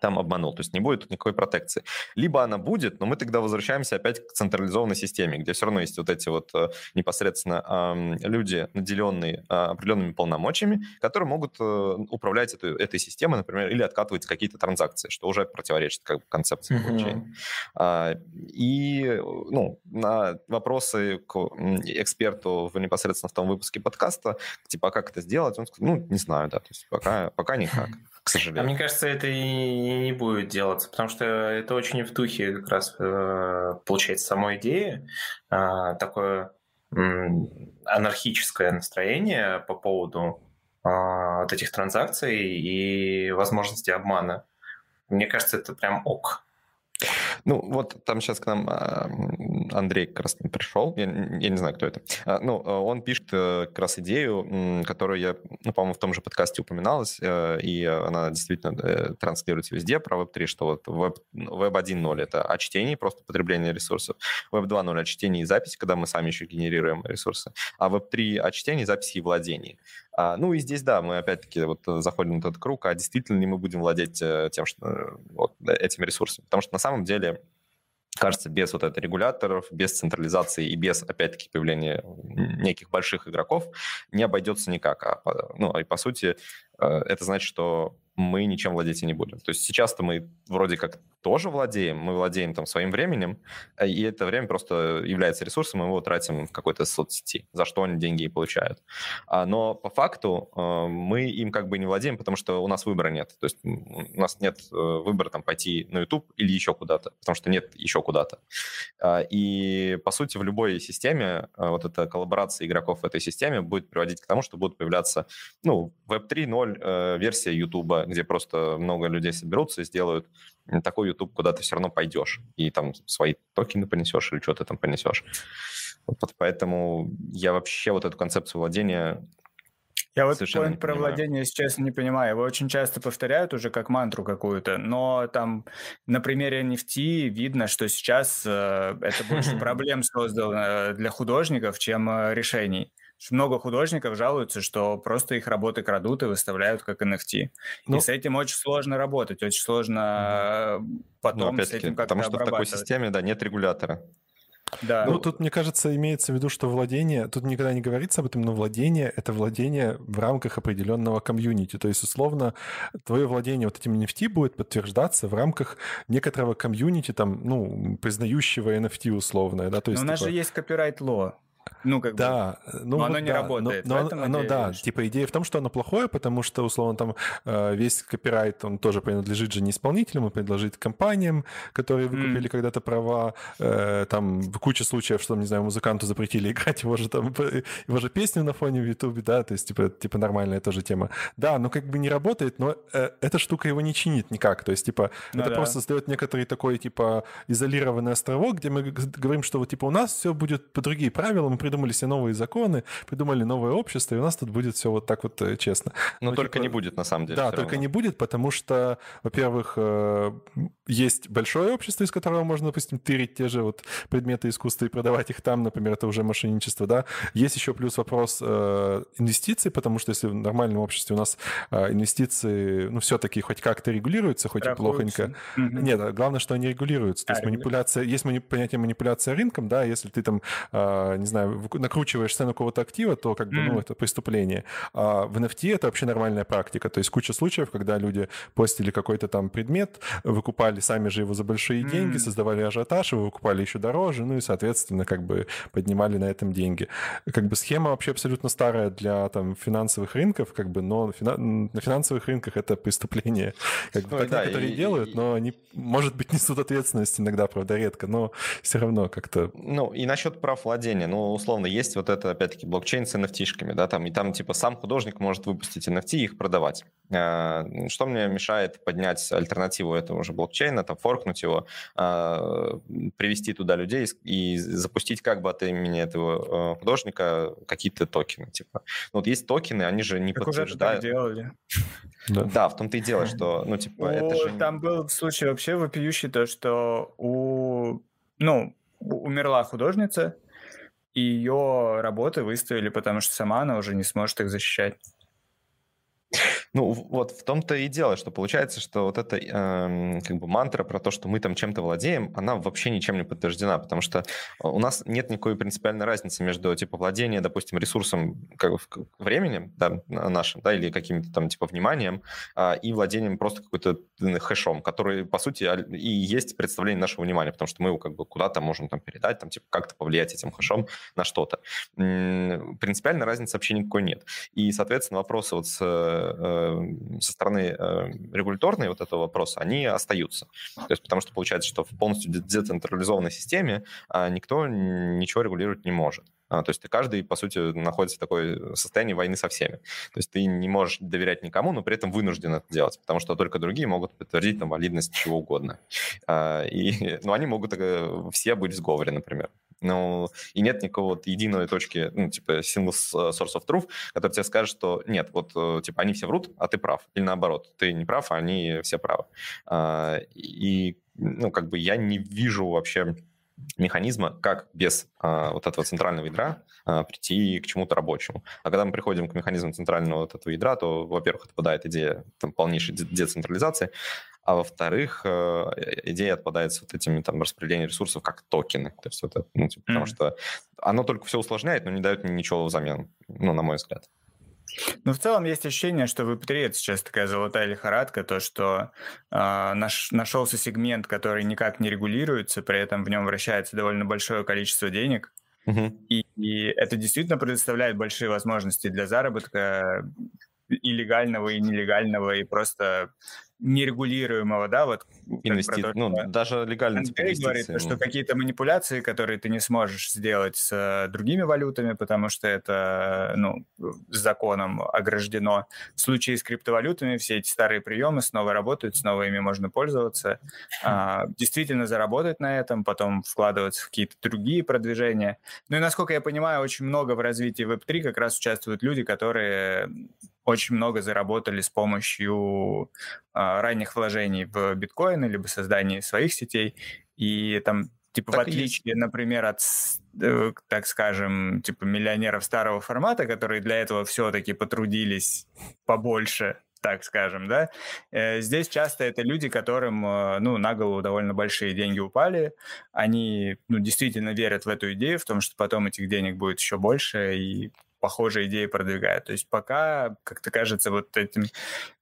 там обманул. То есть не будет никакой протекции. Либо она будет, но мы тогда возвращаемся опять к централизованной системе, где все равно есть вот эти вот э, непосредственно люди, наделенные э, определенными полномочиями, которые могут э, управлять этой, этой системой, например, или откатывать какие-то транзакции, что уже противоречит как бы, концепции блокчейна. Mm-hmm. И ну, на вопросы к эксперту в непосредственно в том выпуске подкаста, типа, а как это сделать, он сказал, ну, не знаю, да, то есть пока, пока никак [laughs] к сожалению. А мне кажется, это и не будет делаться, потому что это очень в духе как раз э, получается самой идеи, а, такое анархическое настроение по поводу а, вот этих транзакций и возможности обмана. Мне кажется, это прям ок. Ну, вот там сейчас к нам а, Андрей как раз пришел, я, я не знаю, кто это. А, ну, он пишет э, как раз идею, которую я, ну, по-моему, в том же подкасте упоминалась, э, и она действительно э, транслируется везде про Web3, что вот Web, Web 1.0 — это о чтении, просто потребление ресурсов, Web 2.0 — о чтении и записи, когда мы сами еще генерируем ресурсы, а Web 3 — о чтении, записи и владении. А, ну и здесь, да, мы опять-таки вот заходим в этот круг, а действительно ли мы будем владеть тем, что, вот, этими ресурсами? Потому что на самом деле кажется, без вот этой регуляторов, без централизации и без, опять-таки, появления неких больших игроков не обойдется никак. А, ну, и по сути, э, это значит, что мы ничем владеть и не будем. То есть сейчас-то мы вроде как тоже владеем, мы владеем там своим временем, э, и это время просто является ресурсом, мы его тратим в какой-то соцсети, за что они деньги и получают. А, но по факту э, мы им как бы не владеем, потому что у нас выбора нет. То есть у нас нет э, выбора там пойти на YouTube или еще куда-то, потому что нет еще куда-то. А, и по сути в любой системе вот эта коллаборация игроков в этой системе будет приводить к тому, что будут появляться ну, Web 3.0 версия YouTube, где просто много людей соберутся и сделают такой YouTube, куда ты все равно пойдешь, и там свои токены понесешь или что ты там понесешь. Вот поэтому я вообще вот эту концепцию владения я вот point про владение, если честно, не понимаю. Его очень часто повторяют уже как мантру какую-то, но там на примере NFT видно, что сейчас э, это больше [laughs] проблем создано для художников, чем э, решений. Много художников жалуются, что просто их работы крадут и выставляют как NFT. Ну, и с этим очень сложно работать, очень сложно угу. потом ну, с этим как-то Потому что в такой системе, да, нет регулятора. Да. Ну, тут, мне кажется, имеется в виду, что владение, тут никогда не говорится об этом, но владение — это владение в рамках определенного комьюнити. То есть, условно, твое владение вот этим NFT будет подтверждаться в рамках некоторого комьюнити, там, ну, признающего NFT условное, да, то есть... Но у нас типа... же есть копирайт-ло. Ну, как да, бы. Ну, но оно не да, работает. Но, но оно, да, типа идея в том, что оно плохое, потому что, условно, там э, весь копирайт, он тоже принадлежит же не исполнителям, он принадлежит компаниям, которые выкупили mm. когда-то права. Э, там куча случаев, что, не знаю, музыканту запретили [laughs] играть его же там, его же песню на фоне в Ютубе, да, то есть, типа, типа нормальная тоже тема. Да, но как бы не работает, но э, эта штука его не чинит никак. То есть, типа, ну, это да. просто создает некоторый такой, типа, изолированный островок, где мы говорим, что вот, типа, у нас все будет по другие правила, мы придумали себе новые законы, придумали новое общество, и у нас тут будет все вот так вот э, честно. Но, Но только типа, не будет, на самом деле. Да, только равно. не будет, потому что, во-первых, э, есть большое общество, из которого можно, допустим, тырить те же вот предметы искусства и продавать их там, например, это уже мошенничество, да. Есть еще плюс вопрос э, инвестиций, потому что если в нормальном обществе у нас инвестиции, ну, все-таки хоть как-то регулируются, хоть Страхуются. и плохонько. Mm-hmm. Нет, а главное, что они регулируются. То а, есть манипуляция, есть понятие манипуляция рынком, да, если ты там, не знаю, накручиваешь цену какого-то актива, то как бы, mm. ну, это преступление. А в NFT это вообще нормальная практика. То есть куча случаев, когда люди постили какой-то там предмет, выкупали сами же его за большие mm. деньги, создавали ажиотаж, его выкупали еще дороже, ну и, соответственно, как бы поднимали на этом деньги. Как бы схема вообще абсолютно старая для там финансовых рынков, как бы, но фина... на финансовых рынках это преступление. [laughs] Как бы, Ой, так да, некоторые и, делают, но они, может быть, [laughs] несут ответственность иногда, правда, редко, но все равно как-то... Ну, и насчет прав владения. Ну, условно, есть вот это, опять-таки, блокчейн с NFT-шками, да, там, и там, типа, сам художник может выпустить NFT и их продавать. А, что мне мешает поднять альтернативу этому же блокчейна, там, форкнуть его, а, привести туда людей и запустить как бы от имени этого э, художника какие-то токены, типа. Ну, вот есть токены, они же не так подтверждают. Уже делали. [laughs] Да. да, в том-то и дело, что, ну, типа, это же... Там был случай вообще вопиющий, то, что у... Ну, умерла художница, и ее работы выставили, потому что сама она уже не сможет их защищать. Ну, вот в том-то и дело, что получается, что вот эта э, как бы мантра про то, что мы там чем-то владеем, она вообще ничем не подтверждена, потому что у нас нет никакой принципиальной разницы между, типа, владением, допустим, ресурсом как бы, времени, да, нашим, да, или каким-то там, типа, вниманием, э, и владением просто какой-то хэшом, который, по сути, и есть представление нашего внимания, потому что мы его как бы куда-то можем там передать, там, типа, как-то повлиять этим хэшом на что-то. Принципиальной разницы вообще никакой нет. И, соответственно, вопросы вот с, э, со стороны э, регуляторной вот этого вопроса, они остаются. То есть потому что получается, что в полностью децентрализованной системе а, никто ничего регулировать не может. А, то есть ты каждый, по сути, находится в такой состоянии войны со всеми. То есть ты не можешь доверять никому, но при этом вынужден это делать, потому что только другие могут подтвердить там валидность чего угодно. А, и, [laughs] ну, они могут э, все быть в сговоре, например. Ну, и нет никакого вот единой точки, ну, типа, single source of truth, который тебе скажет, что нет, вот, э, типа, они все врут, а ты прав. Или наоборот, ты не прав, а они все правы. А, и, ну, как бы я не вижу вообще механизма, как без а, вот этого центрального ядра а, прийти к чему-то рабочему. А когда мы приходим к механизму центрального вот этого ядра, то, во-первых, отпадает идея там, полнейшей децентрализации, а во-вторых, э, идея отпадает с вот этими там распределением ресурсов как токены. То есть вот это, ну, типа, mm-hmm. потому что оно только все усложняет, но не дает ничего взамен, ну, на мой взгляд. Ну, в целом есть ощущение, что в Web3 это сейчас такая золотая лихорадка, то, что э, наш, нашелся сегмент, который никак не регулируется, при этом в нем вращается довольно большое количество денег, uh-huh. и, и это действительно предоставляет большие возможности для заработка и легального, и нелегального, и просто нерегулируемого, да, вот. Инвести... То, ну, даже легально. Андрей типа говорит, ну. что какие-то манипуляции, которые ты не сможешь сделать с э, другими валютами, потому что это, ну, законом ограждено. В случае с криптовалютами все эти старые приемы снова работают, снова ими можно пользоваться. [laughs] А, действительно заработать на этом, потом вкладываться в какие-то другие продвижения. Ну и, насколько я понимаю, очень много в развитии Web3 как раз участвуют люди, которые очень много заработали с помощью а, ранних вложений в биткоины, либо создания своих сетей. И там Типа, так в отличие, например, от, э, так скажем, типа миллионеров старого формата, которые для этого все-таки потрудились побольше, так скажем, да, э, здесь часто это люди, которым, э, ну, на голову довольно большие деньги упали, они, ну, действительно верят в эту идею, в том, что потом этих денег будет еще больше, и похожие идеи продвигают. То есть пока, как-то кажется, вот, этим,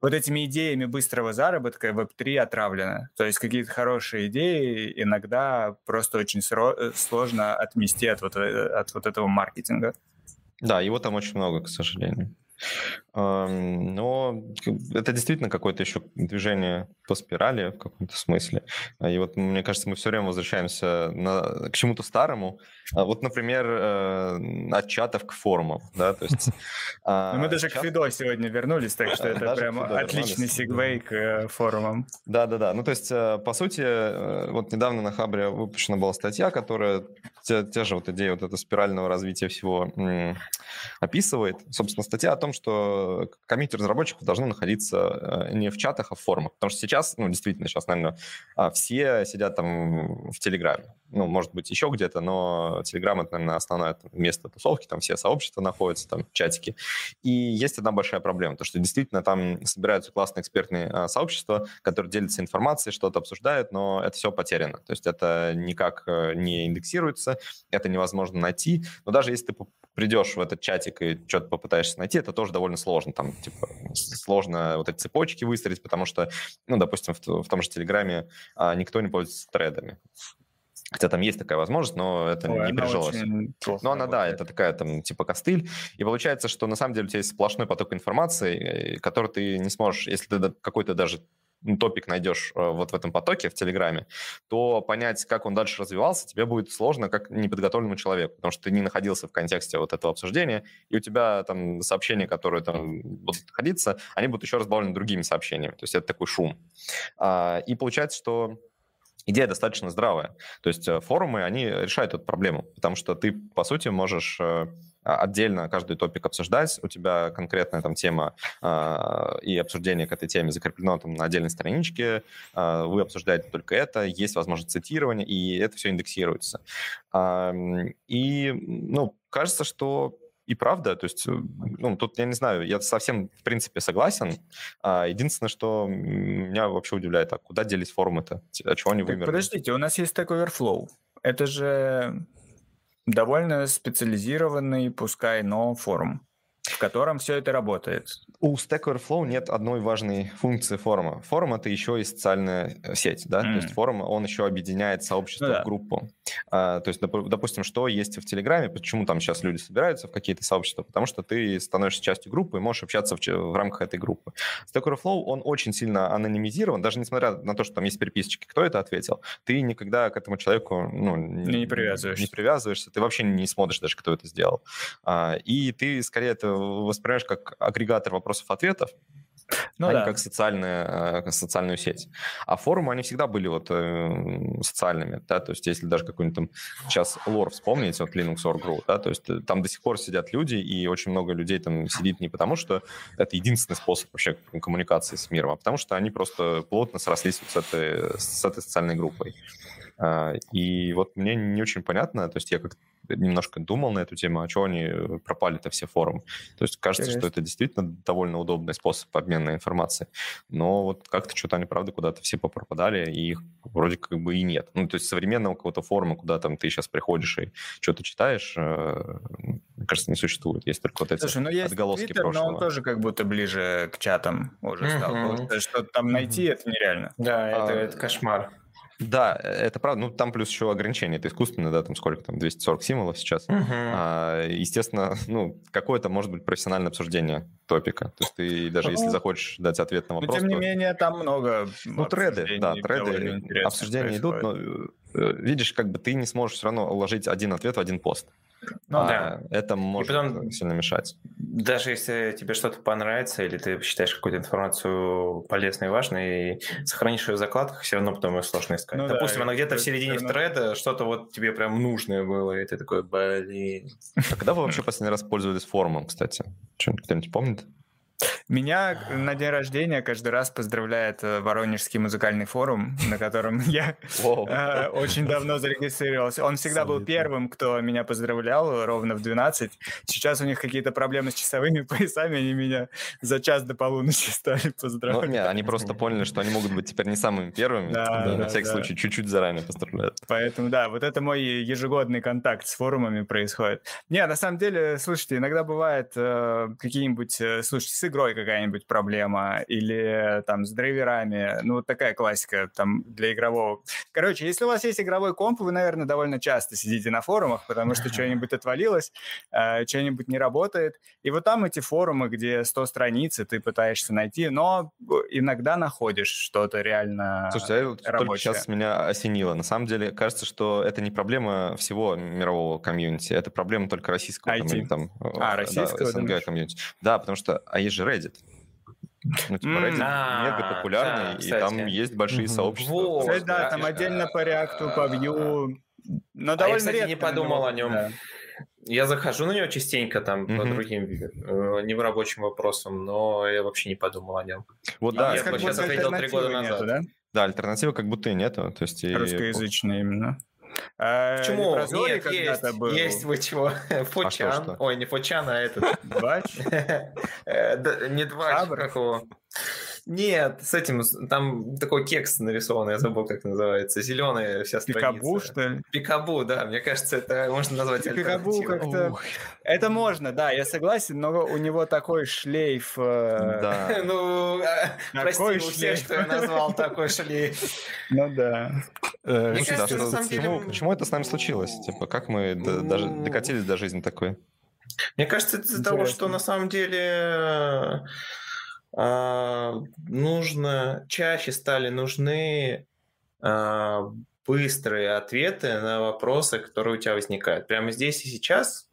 вот этими идеями быстрого заработка Web3 отравлено. То есть какие-то хорошие идеи иногда просто очень э, сложно отмести от вот, э, от вот этого маркетинга. Да, его там очень много, к сожалению. Но это действительно какое-то еще движение по спирали в каком-то смысле. А, и вот, мне кажется, мы все время возвращаемся на, к чему-то старому. А вот, например, э, от чатов к форумам. Да? То есть, [laughs] а, мы даже к Фидо сегодня вернулись, так что [laughs] это прям отличный сегвей к э, форумам. Да-да-да. Ну, то есть, э, по сути, вот недавно на Хабре выпущена была статья, которая те, те же вот идеи вот этого спирального развития всего описывает. Собственно, статья о том, что комьюнити разработчиков должны находиться не в чатах, а в форумах. Потому что сейчас ну, действительно, сейчас, наверное, а, все сидят там в Телеграме. Ну, может быть, еще где-то, но Телеграм — это, наверное, основное место тусовки, там все сообщества находятся, там чатики. И есть одна большая проблема, то что действительно там собираются классные экспертные а, сообщества, которые делятся информацией, что-то обсуждают, но это все потеряно. То есть это никак э, не индексируется, это невозможно найти. Но даже если ты придешь в этот чатик и что-то попытаешься найти, это тоже довольно сложно. Там, типа, сложно вот эти цепочки выстроить, потому что, ну, допустим, в, в том же Телеграме а, никто не пользуется тредами. Хотя там есть такая возможность, но это Ой, не прижилось. Но она, да, это такая там типа костыль. И получается, что на самом деле у тебя есть сплошной поток информации, э, который ты не сможешь, если ты какой-то даже топик найдешь э, вот в этом потоке в Телеграме, то понять, как он дальше развивался, тебе будет сложно, как неподготовленному человеку, потому что ты не находился в контексте вот этого обсуждения, и у тебя там сообщения, которые там будут находиться, они будут еще разбавлены другими сообщениями, то есть это такой шум. А, и получается, что идея достаточно здравая. То есть э, форумы, они решают эту проблему, потому что ты, по сути, можешь э, отдельно каждый топик обсуждать, у тебя конкретная там тема э, и обсуждение к этой теме закреплено там на отдельной страничке, э, вы обсуждаете только это, есть возможность цитирования, и это все индексируется. Э, и, ну, кажется, что и правда, то есть, ну, тут, я не знаю, я совсем, в принципе, согласен. А, единственное, что меня вообще удивляет, а куда делись форумы-то? А чего они вымерли? Подождите, у нас есть Stack Overflow. Это же довольно специализированный, пускай, но форум в котором все это работает. У Stack Overflow нет одной важной функции форума. Форум — это еще и социальная э, сеть, да? Mm. То есть форум, он еще объединяет сообщество ну, да. в группу. А, то есть, доп- допустим, что есть в Телеграме, почему там сейчас люди собираются в какие-то сообщества? Потому что ты становишься частью группы и можешь общаться в, в рамках этой группы. Stack Overflow, он очень сильно анонимизирован, даже несмотря на то, что там есть переписочки, кто это ответил, ты никогда к этому человеку ну, не, не привязываешься. Не привязываешься, ты вообще не смотришь даже, кто это сделал. А, и ты скорее это воспринимаешь как агрегатор вопросов-ответов, ну, а да. не как социальная, э, социальную сеть. А форумы, они всегда были вот э, социальными, да, то есть если даже какой-нибудь там сейчас лор вспомнить, вот Linux.org.ru, да, то есть э, там до сих пор сидят люди, и очень много людей там сидит не потому, что это единственный способ вообще коммуникации с миром, а потому что они просто плотно срослись вот с этой, с этой социальной группой. А, и вот мне не очень понятно, то есть я как немножко думал на эту тему, а чего они э, пропали-то все форумы. То есть кажется, Интересно. что это действительно довольно удобный способ обмена информацией, но вот как-то что-то они, правда, куда-то все попропадали, и их вроде как бы и нет. Ну, то есть современного какого-то форума, куда там ты сейчас приходишь и что-то читаешь, э, мне кажется, не существует. Есть только вот эти Слушай, ну есть отголоски Twitter, прошлого. но он тоже как будто ближе к чатам уже стал. Mm-hmm. Что-то там найти, mm-hmm. это нереально. Да, это, а, это кошмар. Да, это правда. Ну, там плюс еще ограничение. Это искусственно, да, там сколько там, 240 символов сейчас. Угу. А, естественно, [laughs] ну, какое-то может быть профессиональное обсуждение топика. То есть ты даже если ну, захочешь дать ответ на вопрос... Но, тем не менее, там много Ну, треды, да, треды, обсуждения идут, но э, видишь, как бы ты не сможешь все равно уложить один ответ в один пост. Ну, а да. Это может потом, сильно мешать. Даже если тебе что-то понравится, или ты считаешь какую-то информацию полезной и важной, и сохранишь ее в закладках, все равно потом ее сложно искать. Ну, Допустим, да, она где-то в середине равно... треда, что-то вот тебе прям нужное было, и ты такой, блин. А когда вы вообще последний раз пользовались форумом, кстати? Что-нибудь кто-нибудь помнит? Меня на день рождения каждый раз поздравляет э, Воронежский музыкальный форум, на котором [laughs] я э, очень давно зарегистрировался. Он всегда был первым, кто меня поздравлял, ровно в 12. Сейчас у них какие-то проблемы с часовыми [laughs] поясами, они меня за час до полуночи [laughs] стали поздравлять. Ну, нет, они просто поняли, что они могут быть теперь не самыми первыми, на всякий случай чуть-чуть заранее поздравляют. Поэтому, да, вот это мой ежегодный контакт с форумами происходит. Не, на самом деле, слушайте, иногда бывает э, какие-нибудь, слушайте, с игрой какая-нибудь проблема или там с драйверами. Ну, вот такая классика там для игрового. Короче, если у вас есть игровой комп, вы, наверное, довольно часто сидите на форумах, потому что что-нибудь отвалилось, э, что-нибудь не работает. И вот там эти форумы, где 100 страниц, и ты пытаешься найти, но иногда находишь что-то реально Слушайте, а вот только сейчас меня осенило. На самом деле, кажется, что это не проблема всего мирового комьюнити, это проблема только российского. IT. Там, там, а, российского, да, СНГ комьюнити. Да, потому что, а есть же Reddit. Ну, типа, Reddit мега популярный, да, и там есть большие сообщества. Вот, кстати, да, там отдельно по React, по Vue. Но а довольно я, кстати, не подумал о нем. Да. Я захожу на него частенько там mm-hmm. по другим э, не в рабочим вопросам, но я вообще не подумал о нем. Вот да, я сейчас ответил три года назад. Нету, да? да, альтернативы как будто и нету. То есть и... Русскоязычные именно. А, Почему? Нет, есть, был. есть вы чего? Фочан. [laughs] А Ой, не Фочан, а этот. Двач? [laughs] Э, не Двач, как его? Нет, с этим, там такой кекс нарисован, я забыл, как называется, зеленая вся страница. Пикабу, что ли? Пикабу, да, мне кажется, это можно назвать Пикабу как-то... Это можно, да, я согласен, но у него такой шлейф... Э, да. [laughs] Ну, э, прости, все, что я назвал такой шлейф. Ну да. Э, почему это с нами случилось? Типа, как мы даже докатились до жизни такой? Мне кажется, из-за того, что на самом деле нужно, чаще стали нужны а, быстрые ответы на вопросы, которые у тебя возникают. Прямо здесь и сейчас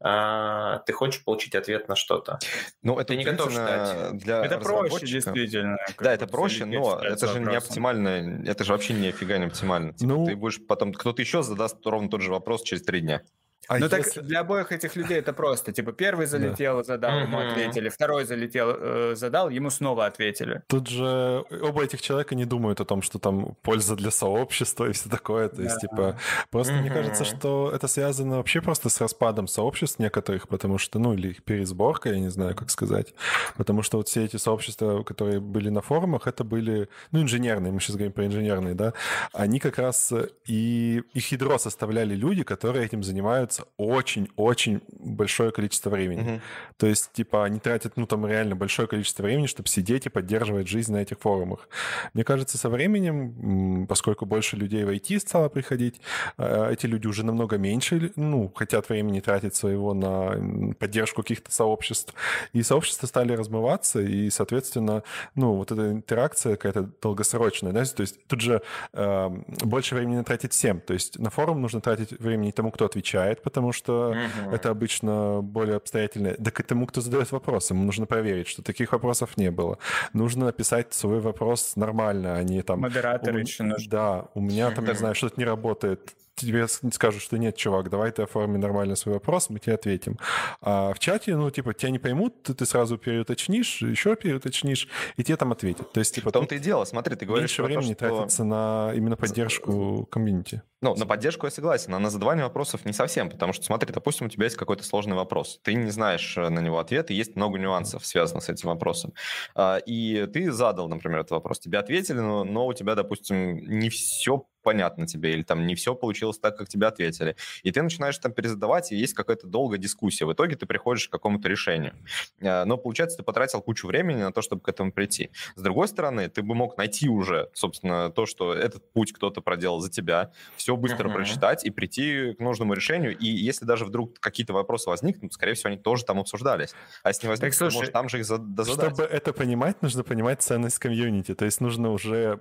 а, ты хочешь получить ответ на что-то. Ну, это ты не готов ждать. Для это проще, действительно. Да, это проще, но это же не оптимально, это же вообще нифига не оптимально. Типа, ну, ты будешь потом, кто-то еще задаст ровно тот же вопрос через три дня. А ну если... так для обоих этих людей это просто. Типа первый залетел, задал, ему ответили. Второй залетел, э, задал, ему снова ответили. Тут же оба этих человека не думают о том, что там польза для сообщества и все такое. То есть, типа, просто мне кажется, что это связано вообще просто с распадом сообществ некоторых, потому что, ну, или их пересборка, я не знаю, как сказать. Потому что вот все эти сообщества, которые были на форумах, это были, ну, инженерные, мы сейчас говорим про инженерные, да, они как раз и их ядро составляли люди, которые этим занимаются очень-очень большое количество времени. Угу. То есть, типа, они тратят, ну, там реально большое количество времени, чтобы сидеть и поддерживать жизнь на этих форумах. Мне кажется, со временем, поскольку больше людей в IT стало приходить, э, эти люди уже намного меньше, ну, хотят времени тратить своего на поддержку каких-то сообществ. И сообщества стали размываться, и, соответственно, ну, вот эта интеракция какая-то долгосрочная, да, то есть тут же э, больше времени тратить всем. То есть на форум нужно тратить времени тому, кто отвечает, потому что угу. это обычно более обстоятельно. Так и тому, кто задает вопросы. Ему нужно проверить, что таких вопросов не было. Нужно написать свой вопрос нормально, а не там... Модератор у... еще нужно. Да, у меня там, не знаю, что-то не работает тебе скажут, что нет, чувак, давай ты оформи нормально свой вопрос, мы тебе ответим. А в чате, ну, типа, тебя не поймут, ты, ты сразу переуточнишь, еще переуточнишь, и тебе там ответят. То есть, типа, в том-то и дело, смотри, ты говоришь... Меньше времени то, что... тратится на именно поддержку комьюнити. Ну, на поддержку я согласен, а на задавание вопросов не совсем, потому что, смотри, допустим, у тебя есть какой-то сложный вопрос, ты не знаешь э, на него ответ, и есть много нюансов, связанных с этим вопросом. А, и ты задал, например, этот вопрос, тебе ответили, но, но у тебя, допустим, не все понятно тебе, или там не все получилось так, как тебе ответили. И ты начинаешь там перезадавать, и есть какая-то долгая дискуссия. В итоге ты приходишь к какому-то решению. А, но, получается, ты потратил кучу времени на то, чтобы к этому прийти. С другой стороны, ты бы мог найти уже, собственно, то, что этот путь кто-то проделал за тебя, все быстро uh-huh. прочитать и прийти к нужному решению. И если даже вдруг какие-то вопросы возникнут, скорее всего, они тоже там обсуждались. А если не возникнут, так, слушай, может, там же их дозадать. Чтобы это понимать, нужно понимать ценность комьюнити. То есть нужно уже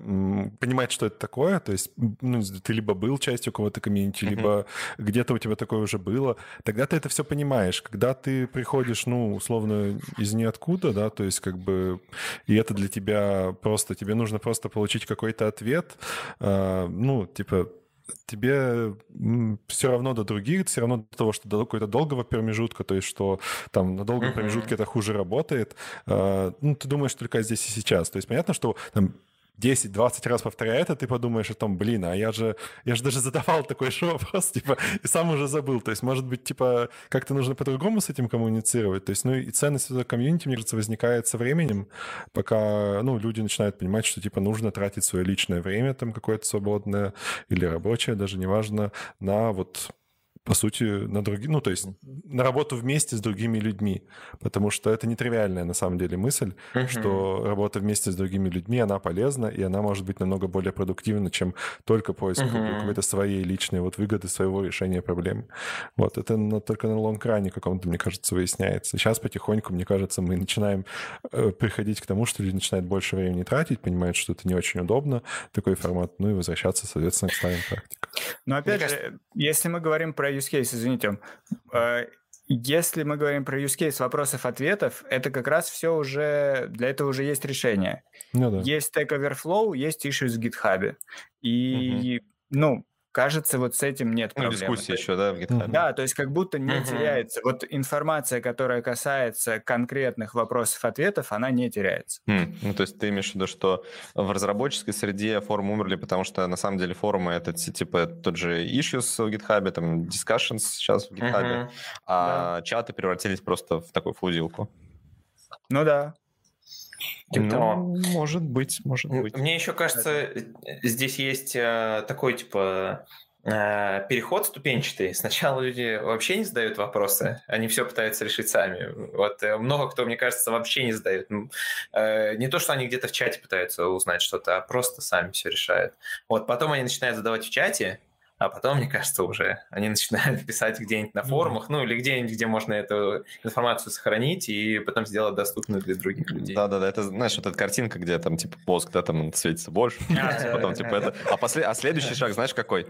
понимать, что это такое. То есть ну, ты либо был частью кого-то комьюнити, uh-huh. либо где-то у тебя такое уже было. Тогда ты это все понимаешь. Когда ты приходишь, ну, условно, из ниоткуда, да, то есть как бы и это для тебя просто, тебе нужно просто получить какой-то ответ, э, ну, типа тебе все равно до других, все равно до того, что до какого-то долгого промежутка, то есть что там на долгом uh-huh. промежутке это хуже работает, э, ну, ты думаешь только здесь и сейчас. То есть понятно, что там 10-20 раз повторяя это, ты подумаешь о том, блин, а я же, я же даже задавал такой же вопрос, [laughs] типа, и сам уже забыл. То есть, может быть, типа, как-то нужно по-другому с этим коммуницировать. То есть, ну, и ценность этого комьюнити, мне кажется, возникает со временем, пока, ну, люди начинают понимать, что, типа, нужно тратить свое личное время там какое-то свободное или рабочее, даже неважно, на вот по сути, на другие, ну, то есть на работу вместе с другими людьми, потому что это нетривиальная на самом деле мысль, uh-huh. что работа вместе с другими людьми, она полезна, и она может быть намного более продуктивна, чем только поиск uh-huh. какой-то своей личной вот выгоды, своего решения проблемы. Вот, это на, только на лонг-ране каком-то, мне кажется, выясняется. Сейчас потихоньку, мне кажется, мы начинаем э, приходить к тому, что люди начинают больше времени тратить, понимают, что это не очень удобно, такой формат, ну и возвращаться, соответственно, к старым практикам. Но опять же, кажется... если мы говорим про use case, извините. Э, если мы говорим про use case вопросов-ответов, это как раз все уже, для этого уже есть решение. Ну, да. Есть Stack Overflow, есть issues в GitHub. И, угу. ну, Кажется, вот с этим нет ну, проблем. дискуссия еще, да, в GitHub. Да, то есть как будто не теряется. Вот информация, которая касается конкретных вопросов-ответов, она не теряется. Mm. Ну, то есть ты имеешь в виду, что в разработческой среде форумы умерли, потому что на самом деле форумы это типа тот же issues в GitHub, там discussions сейчас в GitHub, а да. чаты превратились просто в такую флудилку. Ну да. Ну, может быть, может быть. Мне еще кажется, здесь есть э, такой, типа, э, переход ступенчатый. Сначала люди вообще не задают вопросы, они все пытаются решить сами. Вот э, много кто, мне кажется, вообще не задают. Не то, что они где-то в чате пытаются узнать что-то, а просто сами все решают. Вот потом они начинают задавать в чате, а потом, мне кажется, уже они начинают [laughs] писать где-нибудь на форумах, ну или где-нибудь, где можно эту информацию сохранить и потом сделать доступную для других людей. Да-да-да, это, знаешь, вот эта картинка, где там, типа, мозг, да, там светится больше, [laughs] потом, типа, это... А, после... а следующий шаг, знаешь, какой?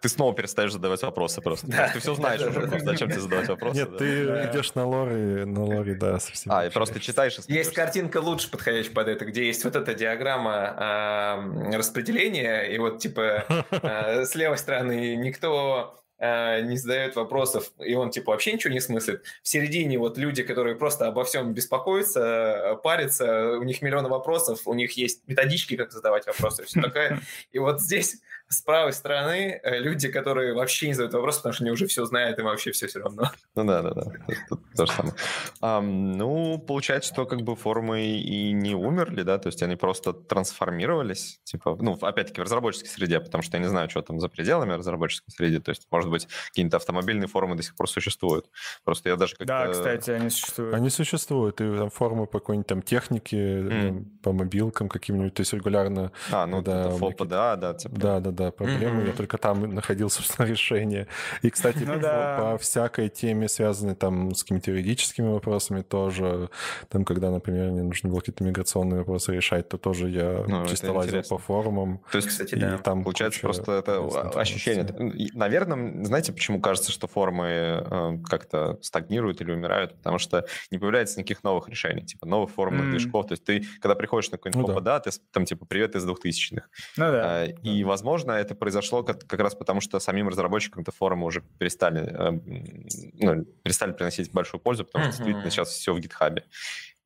Ты снова перестаешь задавать вопросы просто. Да. Ты все знаешь уже, просто зачем тебе задавать вопросы. Нет, ты идешь на лори, на лори, да, совсем. А, и просто читаешь и Есть картинка лучше подходящая под это, где есть вот эта диаграмма распределения, и вот типа [laughs] с левой стороны никто э, не задает вопросов, и он типа вообще ничего не смыслит. В середине вот люди, которые просто обо всем беспокоятся, э, парятся, у них миллионы вопросов, у них есть методички, как задавать вопросы, все такое. И вот здесь с правой стороны э, люди, которые вообще не задают вопросы, потому что они уже все знают, им вообще все все равно. Ну да, да, да. Тут то же самое. А, ну, получается, что как бы форумы и не умерли, да, то есть они просто трансформировались, типа, ну, опять-таки в разработческой среде, потому что я не знаю, что там за пределами разработческой среды, то есть, может быть, какие-то автомобильные форумы до сих пор существуют. Просто я даже как Да, кстати, они существуют. Они существуют, и там форумы по какой-нибудь там технике, mm. по мобилкам каким-нибудь, то есть регулярно... А, ну, да, ФОПа, да, да, типа. Да, да, да, проблемы. Mm-hmm. Я только там находил, собственно, [laughs] решение. И, кстати, ну, да. по всякой теме, связанной там с какими-то юридическими вопросами, тоже, там, когда, например, мне нужно было какие-то миграционные вопросы решать, то тоже я ну, чисто лазил по форумам. То есть, кстати, да. Там Получается просто это ощущение. Наверное, знаете, почему кажется, что форумы э, как-то стагнируют или умирают? Потому что не появляется никаких новых решений, типа новых форумных mm. движков. То есть ты, когда приходишь на какой-нибудь ну, да. ты там типа «Привет из 2000-х». Ну да. А, и, возможно, это произошло как, как раз потому, что самим разработчикам-то форумы уже перестали, э, ну, перестали приносить большую пользу, потому что действительно сейчас все в гитхабе.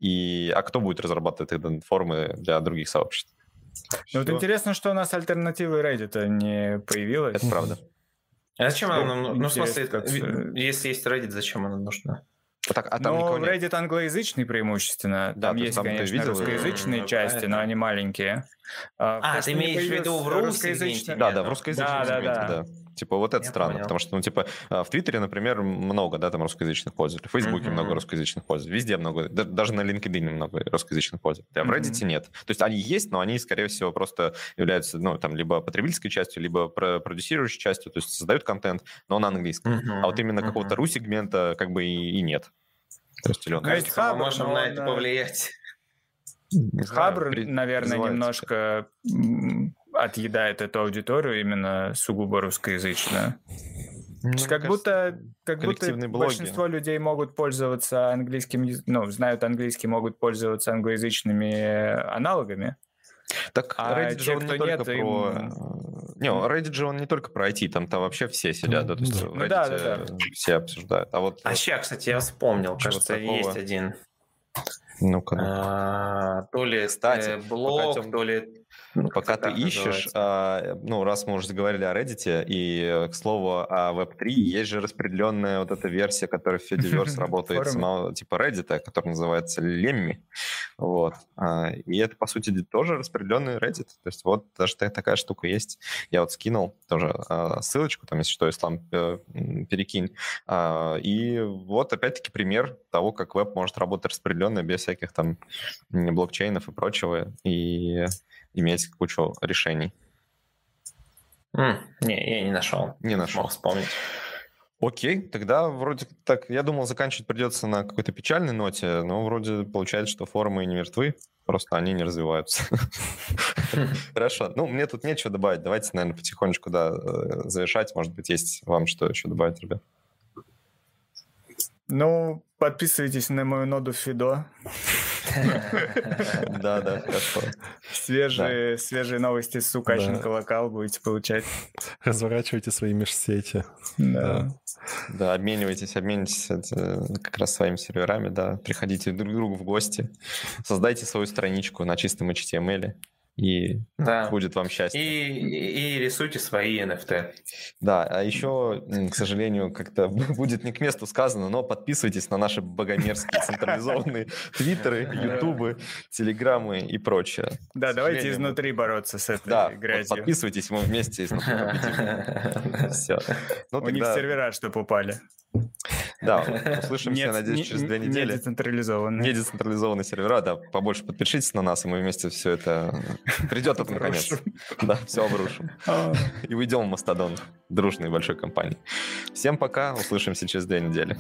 И, а кто будет разрабатывать тогда формы для других сообществ? Ну, вот интересно, что у нас альтернативы Reddit не появилась. Это правда. А зачем она нам? Ну, в смысле, как... если есть Reddit, зачем она нужна? А, так, а там но Reddit нет. англоязычный преимущественно. Да, там есть, там конечно, видел, русскоязычные ну, части, но они маленькие. А, а ты имеешь в виду в русскоязычном? Да, да, в русскоязычном да, да, да. Типа вот это Я странно, понял. потому что, ну, типа, а, в Твиттере, например, много, да, там русскоязычных пользователей, в Фейсбуке mm-hmm. много русскоязычных пользователей, везде много, даже на LinkedIn много русскоязычных пользователей, а в Reddit mm-hmm. нет. То есть они есть, но они, скорее всего, просто являются, ну, там, либо потребительской частью, либо продюсирующей частью, то есть создают контент, но на английском. Mm-hmm. А вот именно mm-hmm. какого-то ру-сегмента как бы и, и нет. То есть, Илон, Кажется, мы можем на это повлиять. Хабр, наверное, немножко отъедает эту аудиторию именно сугубо русскоязычную. Ну, как будто, как будто блоги. большинство людей могут пользоваться английским, ну, знают английский, могут пользоваться англоязычными аналогами. Так а Reddit же он не только нет, про... Им... Не, Reddit же он не только про IT, там, там вообще все сидят, да, то есть ну, Reddit да, да, да. все обсуждают. А, вот, а сейчас, кстати, я вспомнил, кажется, такого... есть один. Ну-ка. А, то ли Кстати, э, блог, то ли ну, Пока ты ищешь, а, ну, раз мы уже заговорили о Reddit, и, к слову, о Web3, есть же распределенная вот эта версия, которая в Fediverse [laughs] работает, самого, типа Reddit, которая называется Lemmy. Вот. А, и это, по сути, тоже распределенный Reddit. То есть вот даже такая штука есть. Я вот скинул тоже а, ссылочку, там, если что, Ислам, э, перекинь. А, и вот, опять-таки, пример того, как веб может работать распределенно, без всяких там блокчейнов и прочего. И иметь кучу решений. Mm, не, я не нашел. Не нашел. Мог вспомнить. Окей, тогда вроде так, я думал, заканчивать придется на какой-то печальной ноте, но вроде получается, что форумы не мертвы, просто они не развиваются. [laughs] Хорошо, ну, мне тут нечего добавить, давайте, наверное, потихонечку, да, э, завершать, может быть, есть вам что еще добавить, ребят? Ну, подписывайтесь на мою ноду Фидо. [laughs] Да, да, хорошо. Свежие, свежие новости с Сукачин колокал будете получать. Разворачивайте свои межсети. Да. Да, обменивайтесь, обменивайтесь как раз своими серверами, да. Приходите друг к другу в гости. Создайте свою страничку на чистом HTML и да. будет вам счастье. И, и, и рисуйте свои NFT. Да, а еще, к сожалению, как-то [laughs] будет не к месту сказано, но подписывайтесь на наши богомерзкие централизованные твиттеры, ютубы, телеграммы и прочее. Да, давайте изнутри бороться с этой да, грязью. подписывайтесь, мы вместе. [laughs] Все. Ну, У них сервера, чтобы упали. Да, [laughs] услышимся, надеюсь, через две недели. Не децентрализованные. Не децентрализованные сервера, да. Побольше подпишитесь на нас, и мы вместе все это... Придет это наконец. Да, все обрушим. [laughs] А. И уйдем в Мастодон дружной большой компании. Всем пока, услышимся через две недели.